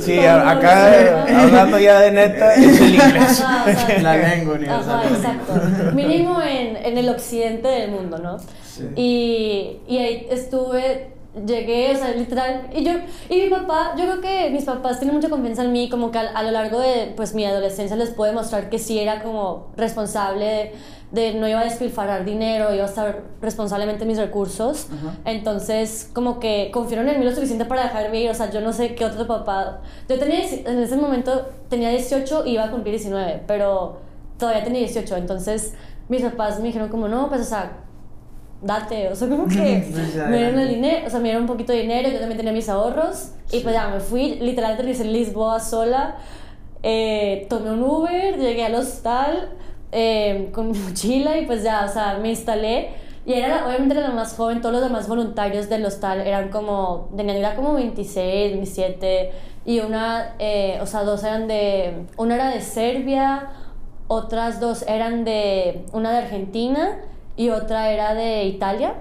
Sí, acá eh, hablando ya de neta, es el inglés. Ajá, o sea, La lengua universal. Ajá, exacto. Mínimo en, en el occidente del mundo, ¿no? Sí. Y, y ahí estuve, llegué, o sea, literal. Y yo, y mi papá, yo creo que mis papás tienen mucha confianza en mí, como que a, a lo largo de pues, mi adolescencia les puedo demostrar que sí era como responsable de, de no iba a despilfarrar dinero, iba a estar responsablemente en mis recursos. Ajá. Entonces, como que confiaron en mí lo suficiente para dejarme ir. O sea, yo no sé qué otro papá. Yo tenía, en ese momento tenía 18 y iba a cumplir 19, pero todavía tenía 18. Entonces, mis papás me dijeron, como, no, pues, o sea, date. O sea, como que [laughs] Sí, sí, me dieron el dinero, o sea, me dieron un poquito de dinero. Yo también tenía mis ahorros. Y pues ya me fui, literal, aterricé en Lisboa sola. Eh, tomé un Uber, llegué al hostal eh, con mi [laughs] mochila y pues ya, o sea, me instalé. Y era, obviamente era la más joven, todos los demás voluntarios del hostal eran como, tenían edad como 26, 27, y una, eh, o sea, dos eran de, una era de Serbia, otras dos eran de, una de Argentina y otra era de Italia.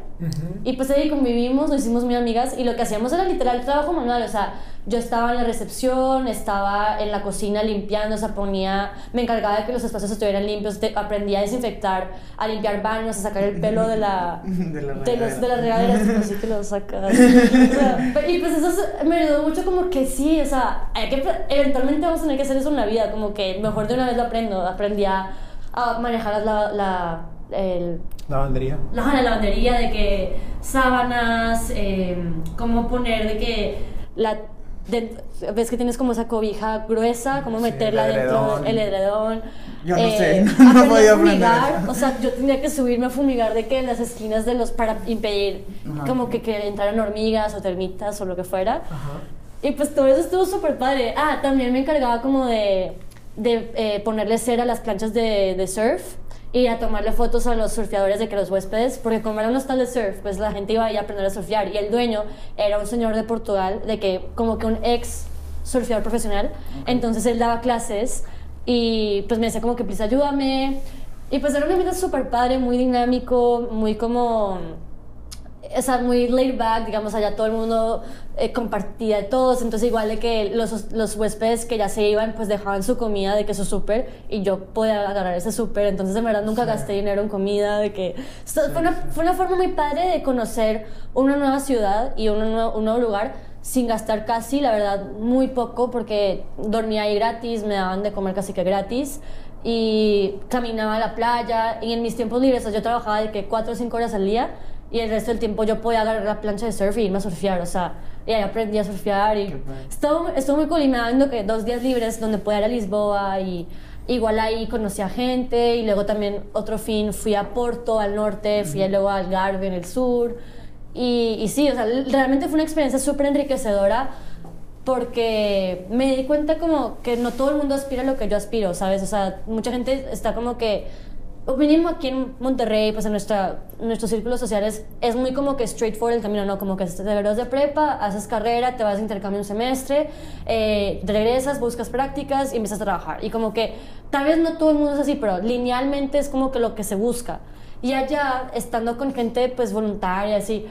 Y pues ahí convivimos, nos hicimos muy amigas y lo que hacíamos era literal trabajo manual, o sea, yo estaba en la recepción, estaba en la cocina limpiando, o sea, ponía, me encargaba de que los espacios estuvieran limpios, aprendía a desinfectar, a limpiar baños, a sacar el pelo de la [laughs] de, la de, los, de las regaderas, así que lo sacas. [laughs] y pues eso me ayudó mucho como que sí, o sea, hay que, eventualmente vamos a tener que hacer eso en la vida, como que mejor de una vez lo aprendo, aprendí a, manejar la, la el, lavandería. La, lavandería, de que sábanas, eh, cómo poner, de que la ves que tienes como esa cobija gruesa, cómo meterla dentro del edredón. Yo no sé, eh, [laughs] no podía fumigar, o sea, yo tenía que subirme a fumigar de que en las esquinas de los para impedir como que, que entraran hormigas o termitas o lo que fuera. Y pues todo eso estuvo súper padre. Ah, también me encargaba como de, de eh, ponerle cera a las planchas de, de surf y a tomarle fotos a los surfeadores de que los huéspedes, porque como era un hostal de surf, pues la gente iba a ir a aprender a surfear. Y el dueño era un señor de Portugal, de que como que un ex surfeador profesional, entonces él daba clases y pues me decía como que please ayúdame y pues era un ambiente súper padre, muy dinámico, muy como o sea, muy laid back, digamos, allá todo el mundo eh, compartía de todos, entonces igual de que los, los, huéspedes que ya se iban, pues dejaban su comida de que su súper y yo podía agarrar ese súper, entonces de verdad nunca gasté dinero en comida, de que... fue, una, fue, una, forma muy padre de conocer una nueva ciudad y un nuevo, un nuevo lugar sin gastar casi, la verdad, muy poco, porque dormía ahí gratis, me daban de comer casi que gratis y caminaba a la playa. Y en mis tiempos libres, yo trabajaba de que 4 o 5 horas al día y el resto del tiempo yo podía agarrar la plancha de surf y irme a surfear, o sea, y ahí aprendí a surfear y estuvo, estuvo muy cool y me que dos días libres donde podía ir a Lisboa y igual ahí conocí a gente y luego también otro fin fui a Porto al norte, fui luego a Algarve en el sur y, y sí, o sea, realmente fue una experiencia súper enriquecedora porque me di cuenta como que no todo el mundo aspira a lo que yo aspiro, ¿sabes? O sea, mucha gente está como que o mínimo aquí en Monterrey, pues en nuestra, nuestros círculos sociales, es muy como que straightforward el camino, ¿no? Como que te gradúas de prepa, haces carrera, te vas a intercambio un semestre, eh, regresas, buscas prácticas y empiezas a trabajar. Y como que tal vez no todo el mundo es así, pero linealmente es como que lo que se busca. Y allá, estando con gente pues voluntaria, así,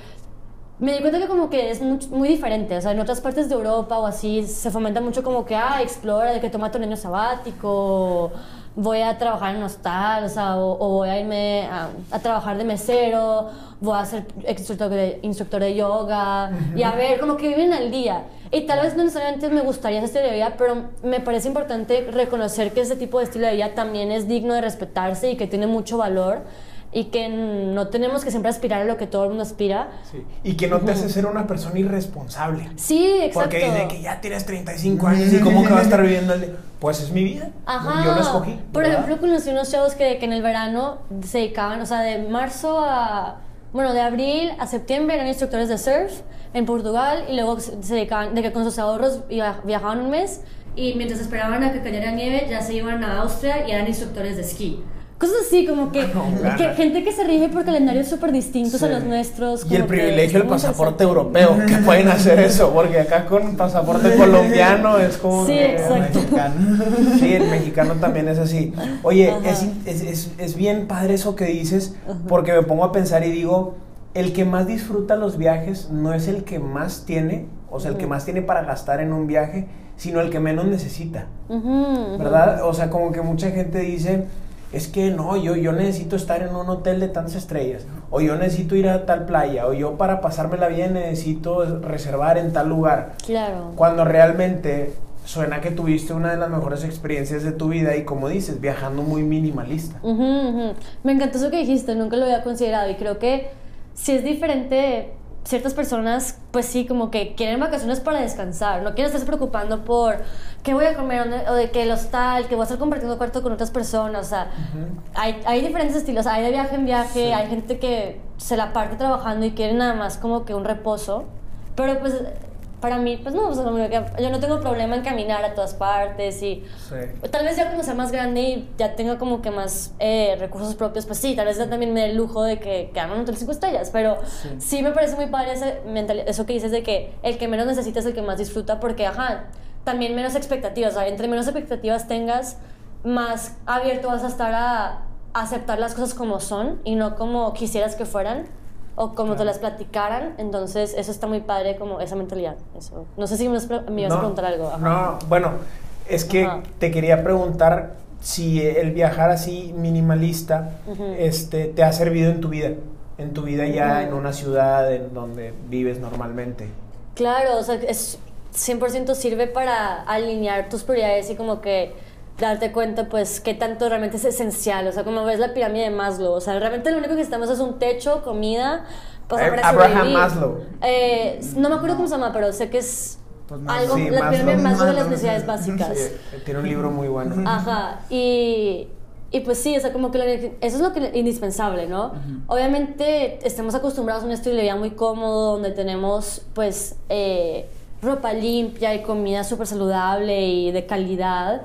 me di cuenta que como que es muy, diferente, o sea, en otras partes de Europa o así se fomenta mucho como que, ah, explora, de que toma tu año sabático, voy a trabajar en un hostal, o, sea, o, voy a irme a, trabajar de mesero, voy a ser instructor de, instructor de yoga, y a ver, como que viven al día. Y tal vez no necesariamente me gustaría ese estilo de vida, pero me parece importante reconocer que ese tipo de estilo de vida también es digno de respetarse y que tiene mucho valor y que no tenemos que siempre aspirar a lo que todo el mundo aspira. Sí. Y que no te hace ser una persona irresponsable. Sí, exacto. Porque dice que ya tienes 35 años y cómo que va a estar [laughs] viviendo el. Pues es mi vida. Ajá. Yo lo escogí. Por ejemplo, conocí unos chavos que, que en el verano se dedicaban, o sea, de marzo a. Bueno, de abril a septiembre eran instructores de surf en Portugal y luego se dedicaban, de que con sus ahorros viajaban un mes y mientras esperaban a que cayera nieve ya se iban a Austria y eran instructores de esquí. Cosas así, como que, [laughs] gente que se rige por calendarios súper distintos a los nuestros. Y el privilegio del pasaporte europeo, que [laughs] pueden hacer eso, porque acá con pasaporte colombiano es como... Sí, exacto. Sí, el mexicano también es así. Oye, es, es, es, bien padre eso que dices, porque me pongo a pensar y digo, el que más disfruta los viajes no es el que más tiene, o sea, el que más tiene para gastar en un viaje, sino el que menos necesita. ¿Verdad? O sea, como que mucha gente dice es que no, yo, yo necesito estar en un hotel de tantas estrellas, o yo necesito ir a tal playa, o yo para pasármela bien necesito reservar en tal lugar. Claro. Cuando realmente suena que tuviste una de las mejores experiencias de tu vida y como dices, viajando muy minimalista. Me encantó eso que dijiste, nunca lo había considerado y creo que si es diferente ciertas personas, pues sí, como que quieren vacaciones para descansar, no quieren estarse preocupando por qué voy a comer o de que el hostal, que voy a estar compartiendo cuarto con otras personas, o sea, hay, hay, diferentes estilos, hay de viaje en viaje, hay gente que se la parte trabajando y quiere nada más como que un reposo, pero pues para mí, pues no, yo no tengo problema en caminar a todas partes y tal vez ya como sea más grande y ya tenga como que más eh, recursos propios, pues sí, tal vez ya también me dé el lujo de que, que hagan un hotel cinco estrellas, pero sí. me parece muy padre ese eso que dices de que el que menos necesita es el que más disfruta porque, ajá, también menos expectativas, o sea, entre menos expectativas tengas, más abierto vas a estar a aceptar las cosas como son y no como quisieras que fueran o como te las platicaran. Entonces, eso está muy padre, como esa mentalidad. Eso. No sé si me, me ibas a preguntar algo. Ajá. No, bueno, es que Ajá. te quería preguntar si el viajar así minimalista este, te ha servido en tu vida, en tu vida ya en una ciudad en donde vives normalmente. Claro, o sea, es 100% sirve para alinear tus prioridades y como que darte cuenta, pues, qué tanto realmente es esencial. O sea, como ves la pirámide de Maslow. O sea, realmente lo único que necesitamos es un techo, comida, pues, Eh, para Abraham sobrevivir. Maslow. Eh, no me acuerdo cómo se llama, pero sé que es Pues algo, Sí, la pirámide de Maslow. Maslow de las necesidades básicas. Sí, tiene un libro muy bueno. Ajá, y, y pues sí, o sea, como que lo- eso es lo que indispensable, ¿no? Obviamente estamos acostumbrados a un estilo de vida muy cómodo, donde tenemos pues eh, ropa limpia y comida súper saludable y de calidad.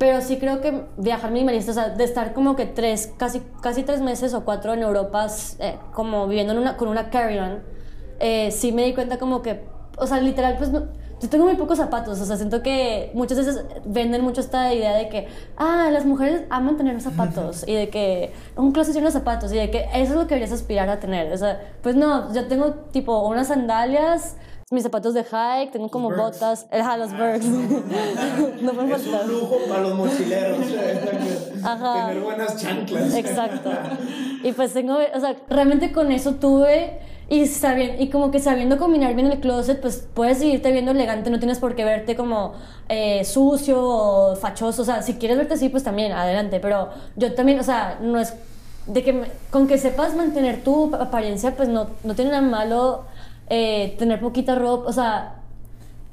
Pero sí creo que viajar minimalista, o sea, de estar como que tres, casi, casi tres meses o cuatro en Europa, eh, como viviendo en una, con una carry-on, eh, sí me di cuenta como que, o sea, literal, pues no- yo tengo muy pocos zapatos, o sea, siento que muchas veces venden mucho esta idea de que, ah, las mujeres aman tener zapatos [laughs] y de que un closet lleno de zapatos y de que eso es lo que deberías aspirar a tener. O sea, pues no, yo tengo tipo unas sandalias, mis zapatos de hike, tengo como botas, ajá, los Birks. no pueden [laughs] faltar. para los mochileros. [laughs] Ajá. Tener buenas chanclas. Exacto. [laughs] Y pues tengo, o sea, realmente con eso tuve y sabiendo, y como que sabiendo combinar bien el closet, pues puedes seguirte viendo elegante, no tienes por qué verte como eh, sucio o fachoso, o sea, si quieres verte así, pues también, adelante, pero yo también, o sea, no es de que me- con que sepas mantener tu apariencia, pues no, no tiene nada malo eh, tener poquita ropa, o sea,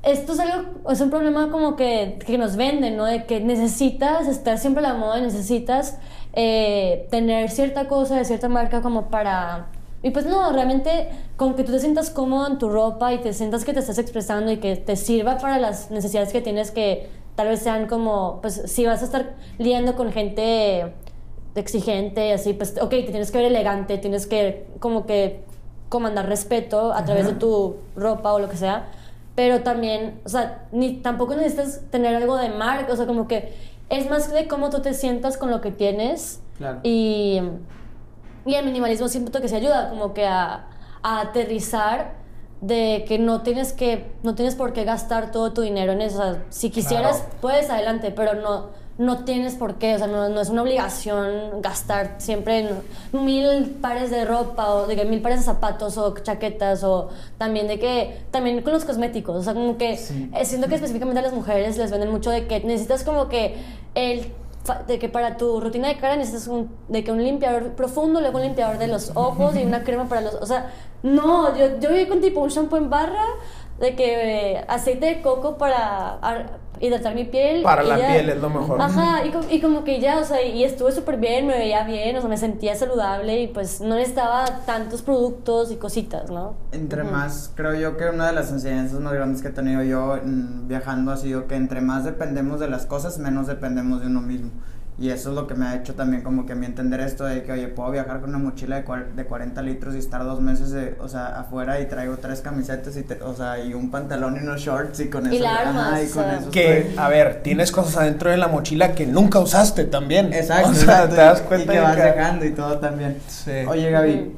esto es algo, es un problema como que, que nos venden, ¿no? De que necesitas estar siempre a la moda, necesitas eh, tener cierta cosa de cierta marca como para... Y pues no, realmente con que tú te sientas cómodo en tu ropa y te sientas que te estás expresando y que te sirva para las necesidades que tienes que tal vez sean como, pues si vas a estar lidiando con gente exigente, así, pues, ok, te tienes que ver elegante, tienes que como que comandar respeto a través de tu ropa o lo que sea, pero también, o sea, ni tampoco necesitas tener algo de marca, o sea, como que es más de cómo tú te sientas con lo que tienes Claro. y, y el minimalismo siento que se ayuda como que a, a aterrizar de que no tienes que no tienes por qué gastar todo tu dinero en eso, o sea, si quisieras Claro. puedes adelante, pero no no tienes por qué, o sea, no, no es una obligación gastar siempre en mil pares de ropa o de que mil pares de zapatos o chaquetas o también de que, también con los cosméticos, o sea, como que eh, siento que específicamente a las mujeres les venden mucho de que necesitas como que el de que para tu rutina de cara necesitas un, de que un limpiador profundo, luego un limpiador de los ojos y una crema para los... O sea, no, yo, yo viví con tipo un shampoo en barra, de que eh, aceite de coco para ar- hidratar mi piel. Para la ya- piel es lo mejor. Ajá, y, co- y como que ya, o sea, y estuve súper bien, me veía bien, o sea, me sentía saludable y pues no necesitaba tantos productos y cositas, ¿no? Entre más, creo yo que una de las enseñanzas más grandes que he tenido yo viajando ha sido que entre más dependemos de las cosas, menos dependemos de uno mismo. Y eso es lo que me ha hecho también como que a mí entender esto de que, oye, puedo viajar con una mochila de, de 40 litros y estar dos meses, de- o sea, afuera y traigo tres camisetas y, te- o sea, y un pantalón y unos shorts y con Y eso. la ajá, y con eso Que, estoy- a ver, tienes cosas adentro de la mochila que nunca usaste también. Exacto, O sea, exacto, te das y cuenta que de vas que- dejando y todo también. Sí. Oye, Gaby.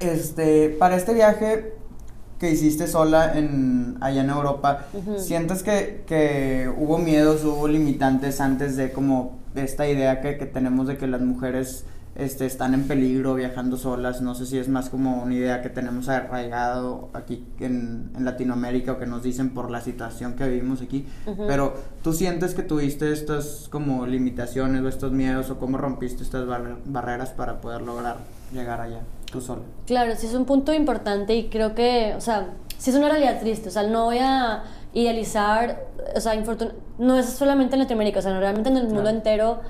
Este, para este viaje que hiciste sola en, allá en Europa, ¿sientes que, que hubo miedos, hubo limitantes antes de como esta idea que, que tenemos de que las mujeres este, están en peligro viajando solas? No sé si es más como una idea que tenemos arraigado aquí en, en Latinoamérica o que nos dicen por la situación que vivimos aquí, pero ¿tú sientes que tuviste estas como limitaciones o estos miedos o cómo rompiste estas bar- barreras para poder lograr llegar allá tú sola? Claro, sí es un punto importante y creo que, o sea, sí es una realidad triste, o sea, no voy a idealizar, o sea, infortun- no es solamente en Latinoamérica, o sea, realmente en el mundo Claro. entero,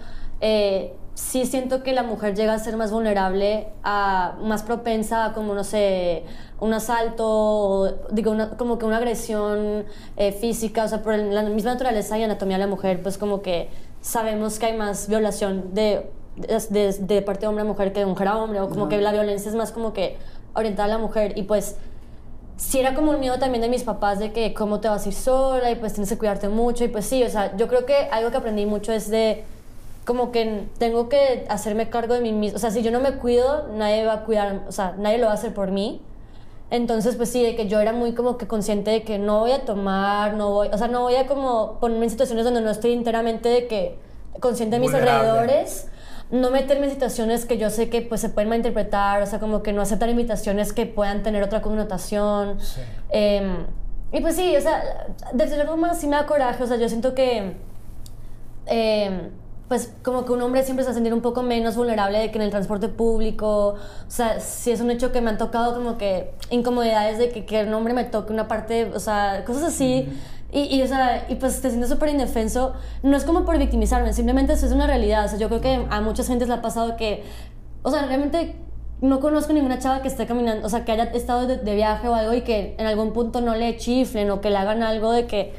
eh, sí siento que la mujer llega a ser más vulnerable, a, más propensa a como, no sé, un asalto, o, digo, una- como que una agresión eh, física, o sea, por la misma naturaleza y anatomía de la mujer, pues como que sabemos que hay más violación de, de, parte de hombre a mujer que de mujer a hombre, o como Ajá. que la violencia es más como que orientada a la mujer y pues sí era como un miedo también de mis papás de que cómo te vas a ir sola y pues tienes que cuidarte mucho y pues sí, o sea, yo creo que algo que aprendí mucho es de como que tengo que hacerme cargo de mí mismo. O sea, si yo no me cuido, nadie va a cuidar, o sea, nadie lo va a hacer por mí. Entonces, pues sí, de que yo era muy como que consciente de que no voy a tomar, no voy, o sea, no voy a como ponerme en situaciones donde no estoy enteramente de que consciente de mis Vulnerable. alrededores, no meterme en situaciones que yo sé que pues se pueden malinterpretar, o sea, como que no aceptar invitaciones que puedan tener otra connotación. Sí. Em, y pues sí, o sea, desde luego más sí me da coraje, o sea, yo siento que, em, pues como que un hombre siempre se va a sentir un poco menos vulnerable de que en el transporte público, o sea, sí es un hecho que me han tocado como que incomodidades de que, que un hombre me toque una parte, o sea, cosas así. Y, y, o sea, y pues te sientes súper indefenso. No es como por victimizarme, simplemente eso es una realidad. O sea, yo creo que a muchas gentes le ha pasado que, o sea, realmente no conozco ninguna chava que esté caminando, o sea, que haya estado de, de viaje o algo y que en algún punto no le chiflen o que le hagan algo de que...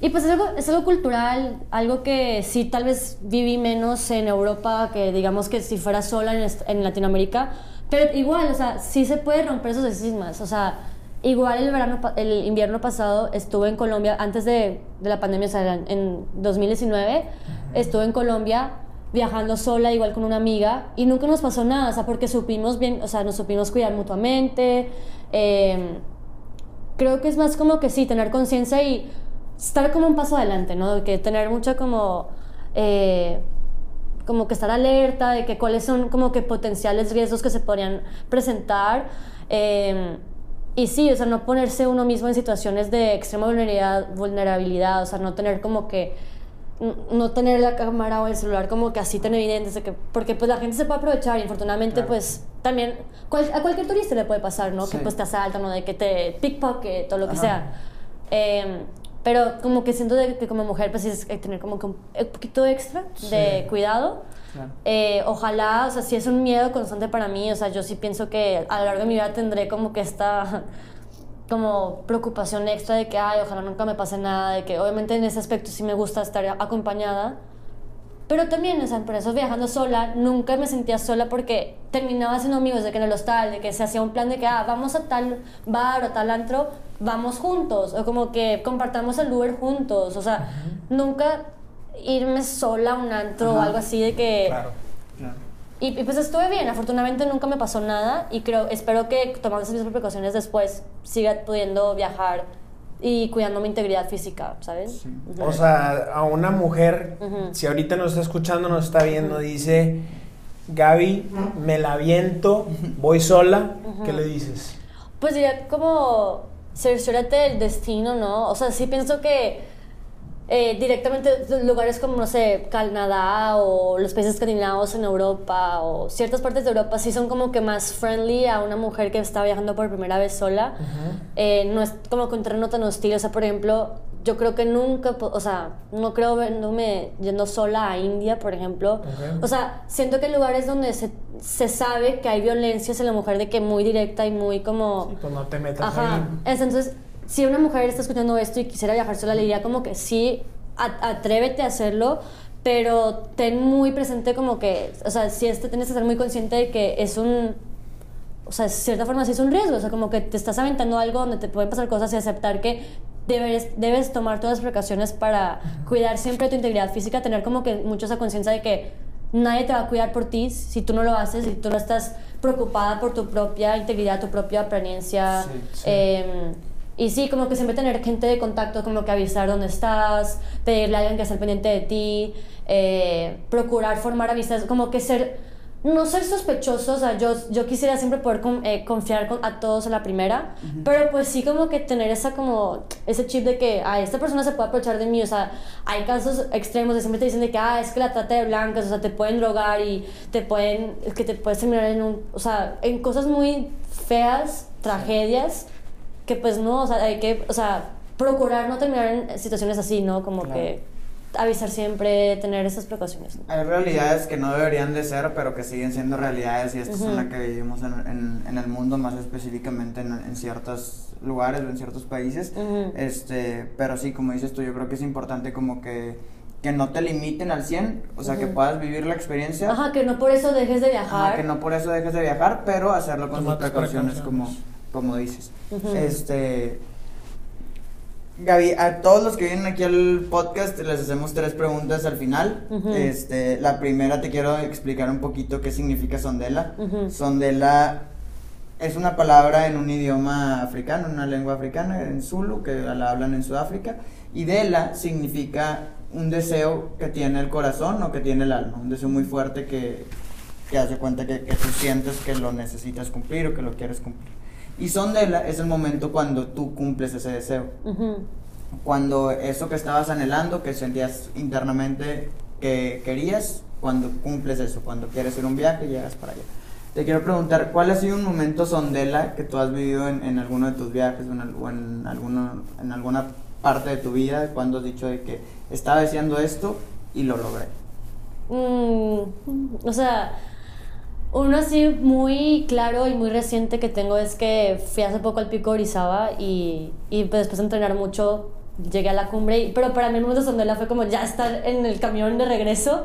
Y pues es algo, es algo cultural, algo que sí tal vez viví menos en Europa que digamos que si fuera sola en, en Latinoamérica, pero igual, o sea, sí se puede romper esos estigmas, o sea, igual el verano, el invierno pasado estuve en Colombia, antes de, de la pandemia, o sea, en- en 2019, estuve en Colombia viajando sola, igual con una amiga, y nunca nos pasó nada, o sea, porque supimos bien, o sea, nos supimos cuidar mutuamente, eh, creo que es más como que sí, tener conciencia y estar como un paso adelante, ¿no? Que tener mucho como... eh, como que estar alerta de que cuáles son como que potenciales riesgos que se podrían presentar. eh, y sí, o sea, no ponerse uno mismo en situaciones de extrema vulnerabilidad, vulnerabilidad o sea, no tener como que no tener la cámara o el celular como que así tan evidentes de que porque pues la gente se puede aprovechar y infortunadamente Claro. pues también cual- a cualquier turista le puede pasar no que Sí. pues te asaltan o de que te pickpocket o lo que Ajá. sea Em, pero como que siento de que como mujer pues es que tener como que un, un poquito extra de Sí. cuidado Claro. eh, ojalá, o sea, sí es un miedo constante para mí, o sea, yo sí pienso que a lo largo de mi vida tendré como que esta [laughs] como preocupación extra de que, ay, ojalá nunca me pase nada, de que obviamente en ese aspecto sí me gusta estar acompañada, pero también, o sea, por eso viajando sola, nunca me sentía sola porque terminaba haciendo amigos de que en el hostal, de que se hacía un plan de que, ah, vamos a tal bar o tal antro, vamos juntos, o como que compartamos el Uber juntos, o sea, nunca irme sola a un antro o Ajá. algo así de que... Claro. Claro. Y, y pues estuve bien, afortunadamente nunca me pasó nada y creo, espero que tomando esas mismas precauciones después siga pudiendo viajar y cuidando mi integridad física, ¿sabes? Sí. Ujú. O sea, a una mujer, Ujú. si ahorita nos está escuchando, nos está viendo, dice, Gaby, me la viento, voy sola, ¿qué le dices? Pues diría como cerciórate del destino, ¿no? O sea, sí pienso que eh, directamente lugares como, no sé, Canadá o los países escandinavos en Europa o ciertas partes de Europa sí son como que más friendly a una mujer que está viajando por primera vez sola. Eh, no es como que un terreno tan hostil. O sea, por ejemplo, yo creo que nunca, o sea, no creo verme yendo sola a India, por ejemplo. O sea, siento que hay lugares donde se, se sabe que hay violencia hacia la mujer de que muy directa y muy como... Pues no te metas Ajá. ahí. Es- Entonces, si una mujer está escuchando esto y quisiera viajar sola, le diría como que sí, atrévete a hacerlo, pero ten muy presente como que, o sea, si este tienes que ser muy consciente de que es un, o sea, de cierta forma sí es un riesgo, o sea, como que te estás aventando algo donde te pueden pasar cosas y aceptar que debes, debes tomar todas las precauciones para cuidar siempre tu integridad física, tener como que mucho esa conciencia de que nadie te va a cuidar por ti si tú no lo haces, si tú no estás preocupada por tu propia integridad, tu propia apariencia. Sí, sí. eh, y sí, como que siempre tener gente de contacto, como que avisar dónde estás, pedirle a alguien que esté al pendiente de ti, eh, procurar formar amistades, como que ser, no ser sospechosos, o sea, yo, yo quisiera siempre poder con- eh, confiar con- a todos a la primera, pero pues sí como que tener esa como, ese chip de que, ah, esta persona se puede aprovechar de mí, o sea, hay casos extremos de siempre te dicen de que, ah, es que la trata de blancas, o sea, te pueden drogar y te pueden, es que te puedes terminar en un, o sea, en cosas muy feas, tragedias, que pues no, o sea, hay que, o sea, procurar no terminar en situaciones así, ¿no? Como Claro. que avisar siempre, tener esas precauciones. ¿no? Hay realidades que no deberían de ser, pero que siguen siendo realidades y estas son Ujú. las que vivimos en, en- en el mundo, más específicamente en, en ciertos lugares o en ciertos países. Este, pero sí, como dices tú, yo creo que es importante como que, que no te limiten al 100, o sea, que puedas vivir la experiencia. Ajá, que no por eso dejes de Ajá, viajar. que no por eso dejes de viajar, pero hacerlo con tus precauciones, como. Como dices. Este. Gaby, a todos los que vienen aquí al podcast les hacemos tres preguntas al final. Este, la primera te quiero explicar un poquito qué significa sondela. Sondela es una palabra en un idioma africano, una lengua africana, en Zulu, que la hablan en Sudáfrica. Y dela significa un deseo que tiene el corazón o que tiene el alma, un deseo muy fuerte que, que hace cuenta que, que tú sientes que lo necesitas cumplir o que lo quieres cumplir. Y sondela es el momento cuando tú cumples ese deseo cuando eso que estabas anhelando, que sentías internamente que querías, cuando cumples eso, cuando quieres ir a un viaje llegas para allá. Te quiero preguntar, ¿cuál ha sido un momento sondela que tú has vivido en, en alguno de tus viajes o en, o en, alguno, en alguna parte de tu vida cuando has dicho de que estaba deseando esto y lo logré? Mm, o sea, uno así muy claro y muy reciente que tengo es que fui hace poco al pico Orizaba y, y pues después de entrenar mucho llegué a la cumbre, y- pero para mí el momento de sondela fue como ya estar en el camión de regreso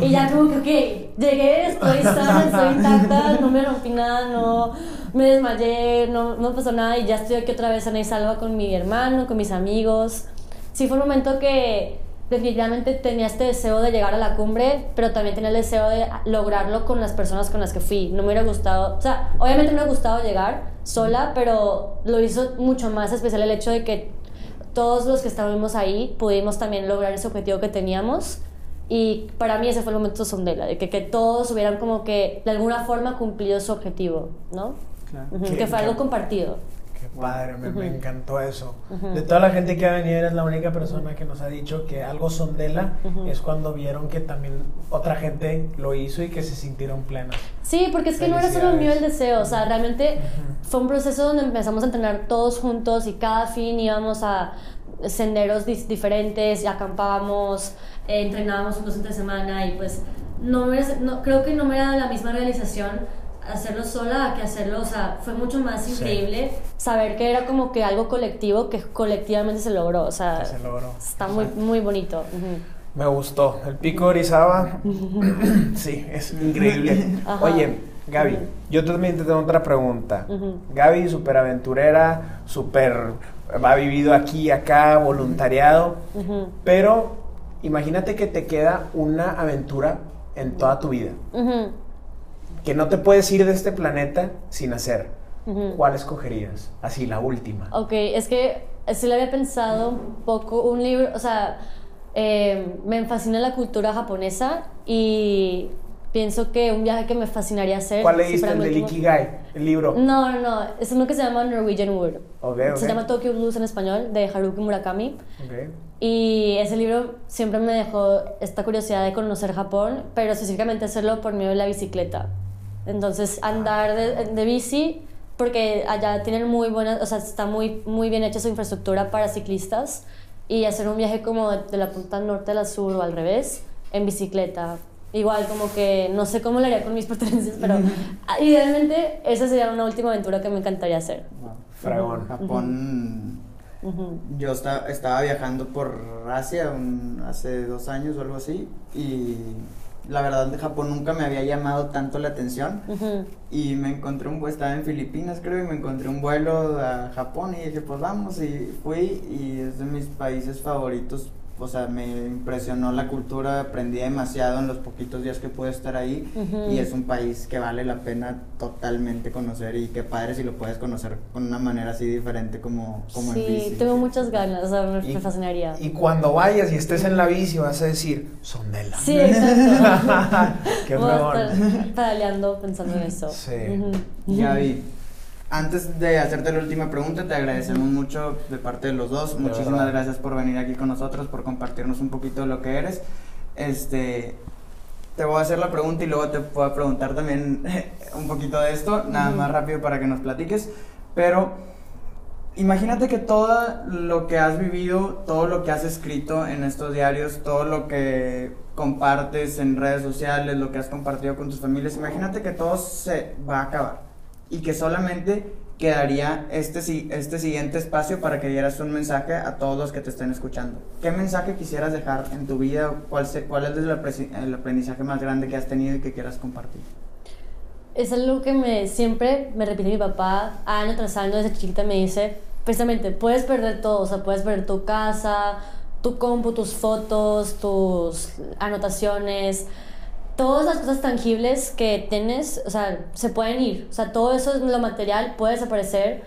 y ya como que, ok, llegué, estoy sana, estoy intacta, no me rompí nada, no me desmayé, no, no pasó nada y ya estoy aquí otra vez sana y salva con mi hermano, con mis amigos. Sí fue un momento que definitivamente tenía este deseo de llegar a la cumbre, pero también tenía el deseo de lograrlo con las personas con las que fui. No me hubiera gustado, o sea, obviamente me hubiera gustado llegar sola, pero lo hizo mucho más especial el hecho de que todos los que estábamos ahí pudimos también lograr ese objetivo que teníamos. Y para mí ese fue el momento sondela, de que, que todos hubieran como que de alguna forma cumplido su objetivo, ¿no? Claro. Ujú, Qué que fue algo compartido. Qué padre, me, me Ujú. encantó eso. Ujú. De toda la gente que ha venido, eres la única persona que nos ha dicho que algo sondela Ujú. es cuando vieron que también otra gente lo hizo y que se sintieron plenas. Sí, porque es que no era solo mío el deseo, o sea, realmente fue un proceso donde empezamos a entrenar todos juntos y cada fin íbamos a senderos diferentes y acampábamos, eh, entrenábamos juntos entre semana y pues no, me, no creo que no me da la misma realización hacerlo sola que hacerlo, o sea, fue mucho más Sí. increíble saber que era como que algo colectivo que colectivamente se logró, o sea, Que se logró. está muy, muy bonito. Me gustó. El pico de Orizaba, [laughs] sí, es increíble. Ajá. Oye, Gaby, yo también te tengo otra pregunta. Gaby, súper aventurera, súper, ha vivido aquí acá, voluntariado, pero imagínate que te queda una aventura en toda tu vida, que no te puedes ir de este planeta sin hacer. ujú. ¿Cuál escogerías? Así, la última. Ok, es que sí lo había pensado un poco, un libro, o sea, eh, me fascina la cultura japonesa y pienso que un viaje que me fascinaría hacer... ¿Cuál leíste? El del Ikigai, el libro. No, no, no, es uno que se llama Norwegian Wood. Ok, ok. Se llama Tokyo Blues en español, de Haruki Murakami. Ok. Y ese libro siempre me dejó esta curiosidad de conocer Japón, pero específicamente hacerlo por medio de la bicicleta. Entonces, andar de, de bici, porque allá tienen muy buena, o sea, está muy, muy bien hecha su infraestructura para ciclistas, y hacer un viaje como de, de la punta norte a la sur o al revés, en bicicleta. Igual, como que no sé cómo lo haría con mis [laughs] pertenencias, pero [laughs] idealmente esa sería una última aventura que me encantaría hacer. Wow. Fragón. Japón. Ujú. Yo esta- estaba viajando por Asia un- hace dos años o algo así y la verdad de Japón nunca me había llamado tanto la atención. Y me encontré un vuelo, estaba en Filipinas creo y me encontré un vuelo a Japón y dije pues vamos y fui y es de mis países favoritos, o sea me impresionó la cultura, aprendí demasiado en los poquitos días que pude estar ahí y es un país que vale la pena totalmente conocer y qué padre si lo puedes conocer con una manera así diferente como, como en bici. Sí, tengo muchas ganas, o sea, me, Y- me fascinaría. Y cuando vayas y estés en la bici vas a decir, sondela. Sí, [laughs] exacto. Qué Voy a fregón. estar pedaleando pensando en eso. Sí. Ujú. Gaby, antes de hacerte la última pregunta, te agradecemos mucho de parte de los dos. De Muchísimas verdad. gracias por venir aquí con nosotros, por compartirnos un poquito de lo que eres. Este, te voy a hacer la pregunta y luego te a preguntar también [laughs] un poquito de esto, nada más rápido para que nos platiques. Pero imagínate que todo lo que has vivido, todo lo que has escrito en estos diarios, todo lo que compartes en redes sociales, lo que has compartido con tus familias, imagínate que todo se va a acabar y que solamente quedaría este, este siguiente espacio para que dieras un mensaje a todos los que te estén escuchando. ¿Qué mensaje quisieras dejar en tu vida? ¿Cuál, se- cuál es el aprendizaje más grande que has tenido y que quieras compartir? Es algo que me, siempre me repite mi papá, año tras año, desde chiquita me dice, precisamente puedes perder todo, o sea, puedes perder tu casa, tu compu, tus fotos, tus anotaciones, todas las cosas tangibles que tienes, o sea, se pueden ir, o sea, todo eso es lo material puede desaparecer,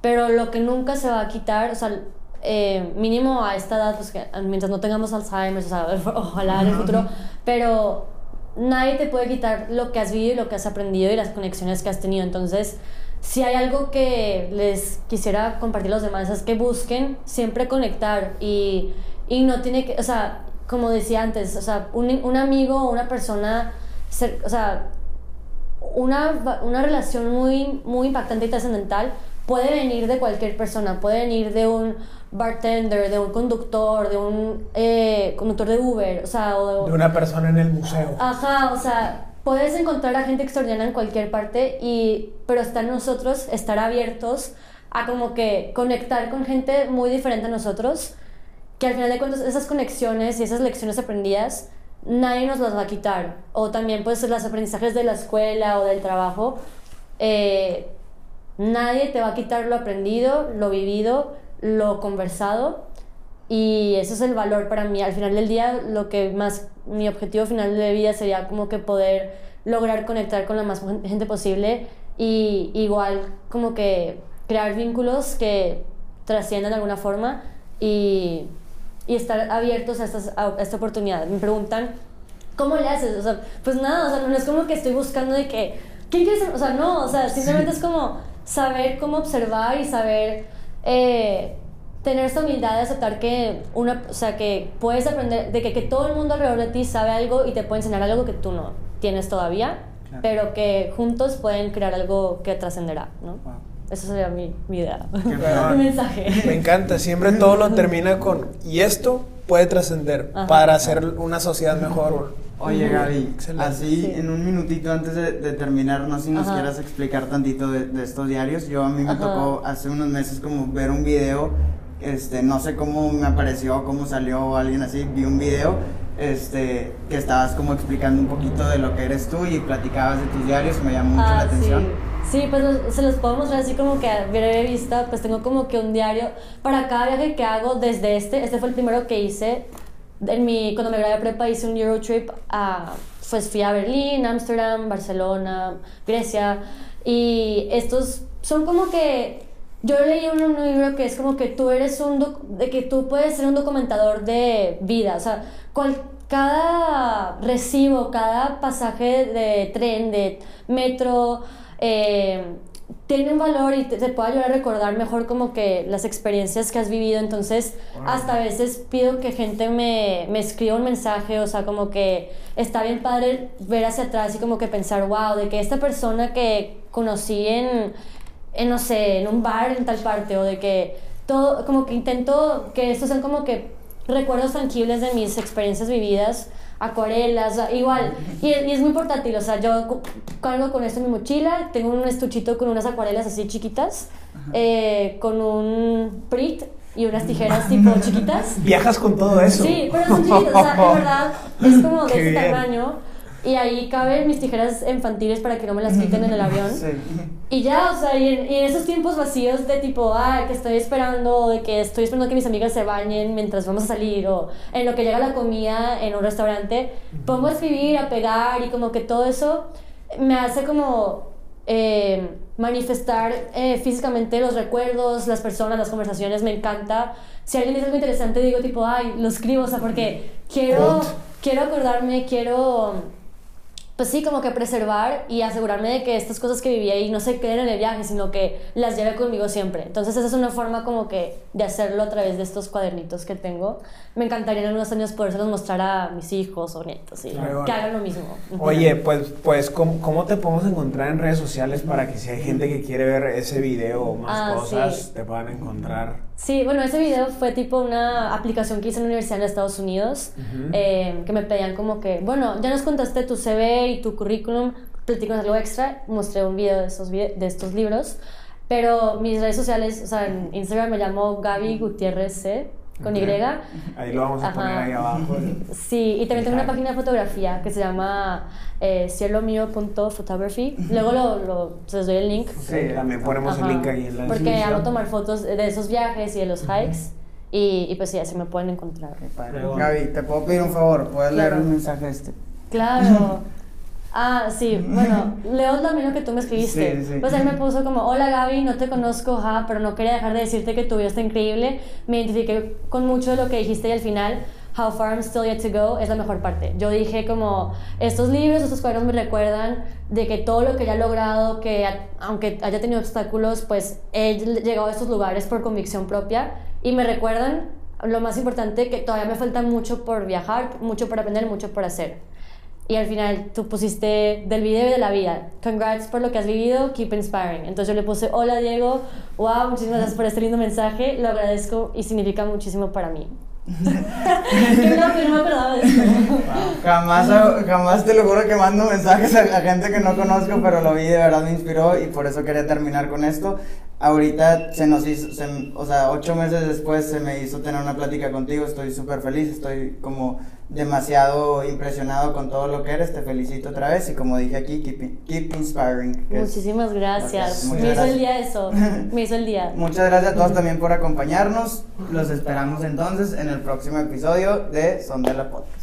pero lo que nunca se va a quitar, o sea, eh, mínimo a esta edad, pues que mientras no tengamos Alzheimer, o sea, [laughs] ojalá en el futuro, pero nadie te puede quitar lo que has vivido y lo que has aprendido y las conexiones que has tenido. Entonces, si hay algo que les quisiera compartir a los demás es que busquen siempre conectar y, y no tiene que, o sea, como decía antes, o sea, un, un amigo o una persona, o sea, una, una relación muy, muy impactante y trascendental puede venir de cualquier persona, puede venir de un bartender, de un conductor, de un eh, conductor de Uber, o sea, o de, una persona en el museo. Ajá, o sea, puedes encontrar a gente extraordinaria en cualquier parte y pero está en nosotros estar abiertos a como que conectar con gente muy diferente a nosotros, que al final de cuentas esas conexiones y esas lecciones aprendidas nadie nos las va a quitar. O también pues los aprendizajes de la escuela o del trabajo, eh, nadie te va a quitar lo aprendido, lo vivido, lo conversado y eso es el valor para mí. Al final del día, lo que más, mi objetivo final de vida sería como que poder lograr conectar con la más gente posible y igual como que crear vínculos que trasciendan de alguna forma y, y estar abiertos a, estas, a esta oportunidad. Me preguntan, ¿cómo le haces? O sea, pues nada, o sea, no es como que estoy buscando de que, ¿quién quieres O sea, no, o sea, simplemente es como saber cómo observar y saber eh, tener esta humildad de aceptar que una, o sea, que puedes aprender, de que, que, todo el mundo alrededor de ti sabe algo y te puede enseñar algo que tú no tienes todavía, pero que juntos pueden crear algo que trascenderá, ¿no? Esa sería mi, mi idea, [laughs] mi mensaje. Me encanta, siempre todo lo termina con, y esto puede trascender para hacer una sociedad mejor. Oye Gaby, así en un minutito antes de, terminar, no sé si nos quieras explicar tantito de, estos diarios. Yo a mí me tocó hace unos meses como ver un video, este, no sé cómo me apareció, cómo salió o alguien así, vi un video este, que estabas como explicando un poquito de lo que eres tú y platicabas de tus diarios, me llamó mucho la ah, atención. Sí. pues se los puedo mostrar así como que a breve vista, pues tengo como que un diario para cada viaje que hago desde este, este fue el primero que hice en mi, cuando me gradué de prepa hice un Eurotrip a, pues fui a Berlín, Ámsterdam, Barcelona, Grecia y estos son como que yo leí un, un, libro que es como que tú eres un de que tú puedes ser un documentador de vida, o sea, cada recibo, cada pasaje de tren, de metro, eh, tiene un valor y te, puede ayudar a recordar mejor como que las experiencias que has vivido. Entonces, hasta a veces pido que gente me, me escriba un mensaje, o sea, como que está bien padre ver hacia atrás y como que pensar, wow, de que esta persona que conocí en, en no sé, en un bar en tal parte, o de que todo, como que intento que estos sean como que recuerdos tangibles de mis experiencias vividas acuarelas, igual. Y, es muy portátil, o sea, yo cargo con esto en mi mochila, tengo un estuchito con unas acuarelas así chiquitas, eh, con un Prit y unas tijeras tipo chiquitas. ¿Viajas con todo eso? Sí, pero son chiquitas, o sea, de verdad, es como de este tamaño. Y ahí caben mis tijeras infantiles para que no me las quiten en el avión. [laughs] Y ya, o sea, y en, esos tiempos vacíos de tipo, ah, que estoy esperando, de que estoy esperando que mis amigas se bañen mientras vamos a salir, o en lo que llega la comida en un restaurante, pongo a escribir, a pegar, y como que todo eso me hace como eh, manifestar eh, físicamente los recuerdos, las personas, las conversaciones, me encanta. Si alguien dice algo interesante, digo tipo, ay, lo escribo, o sea, porque quiero, quiero acordarme, quiero pues sí, como que preservar y asegurarme de que estas cosas que viví ahí no se queden en el viaje, sino que las lleve conmigo siempre. Entonces esa es una forma como que de hacerlo a través de estos cuadernitos que tengo. Me encantaría en unos años podérselos mostrar a mis hijos o nietos y que hagan lo mismo. Oye, pues, pues ¿cómo, te podemos encontrar en redes sociales para que si hay gente que quiere ver ese video o más ah, cosas, te puedan encontrar? Sí, bueno, ese video fue tipo una aplicación que hice en la universidad en Estados Unidos, eh, que me pedían como que, bueno, ya nos contaste tu CV y tu currículum, platícanos algo extra, mostré un video de estos, de estos libros, pero mis redes sociales, o sea, en Instagram me llamo Gaby Gutiérrez C, con Y. Ahí lo vamos a Ajá. poner ahí abajo. Sí, y también tengo una página de fotografía que se llama eh, cielomio.photography. Luego lo, lo, les doy el link. Sí, también ponemos el Ajá. link ahí en la Porque descripción. amo tomar fotos de esos viajes y de los hikes. Y, y pues sí, así me pueden encontrar. Gaby, te puedo pedir un favor, puedes leer Claro. un mensaje este. Claro. [laughs] Ah, sí, bueno, leo también lo que tú me escribiste. Sí, sí. Pues él me puso como, hola Gaby, no te conozco, ja, pero no quería dejar de decirte que tu video está increíble. Me identifiqué con mucho de lo que dijiste y al final, How Far I'm Still Yet to Go es la mejor parte. Yo dije como, estos libros, estos cuadernos me recuerdan de que todo lo que ya he logrado, que a- aunque haya tenido obstáculos, pues he llegado a estos lugares por convicción propia y me recuerdan lo más importante que todavía me falta mucho por viajar, mucho por aprender, mucho por hacer. Y al final tú pusiste del video y de la vida. Congrats por lo que has vivido, keep inspiring. Entonces yo le puse, hola Diego, wow, muchísimas gracias por este lindo mensaje, lo agradezco y significa muchísimo para mí. [laughs] Me. Jamás, jamás te lo juro que mando mensajes a, a gente que no conozco, pero lo vi, de verdad me inspiró y por eso quería terminar con esto. Ahorita se nos hizo, o sea, ocho meses después se me hizo tener una plática contigo, estoy súper feliz, estoy como demasiado impresionado con todo lo que eres, te felicito otra vez y como dije aquí, keep, keep inspiring. Muchísimas gracias. Me hizo el día eso. [laughs] Me hizo el día. Muchas gracias a todos también por acompañarnos, los esperamos entonces en el próximo episodio de Sondela Podcast.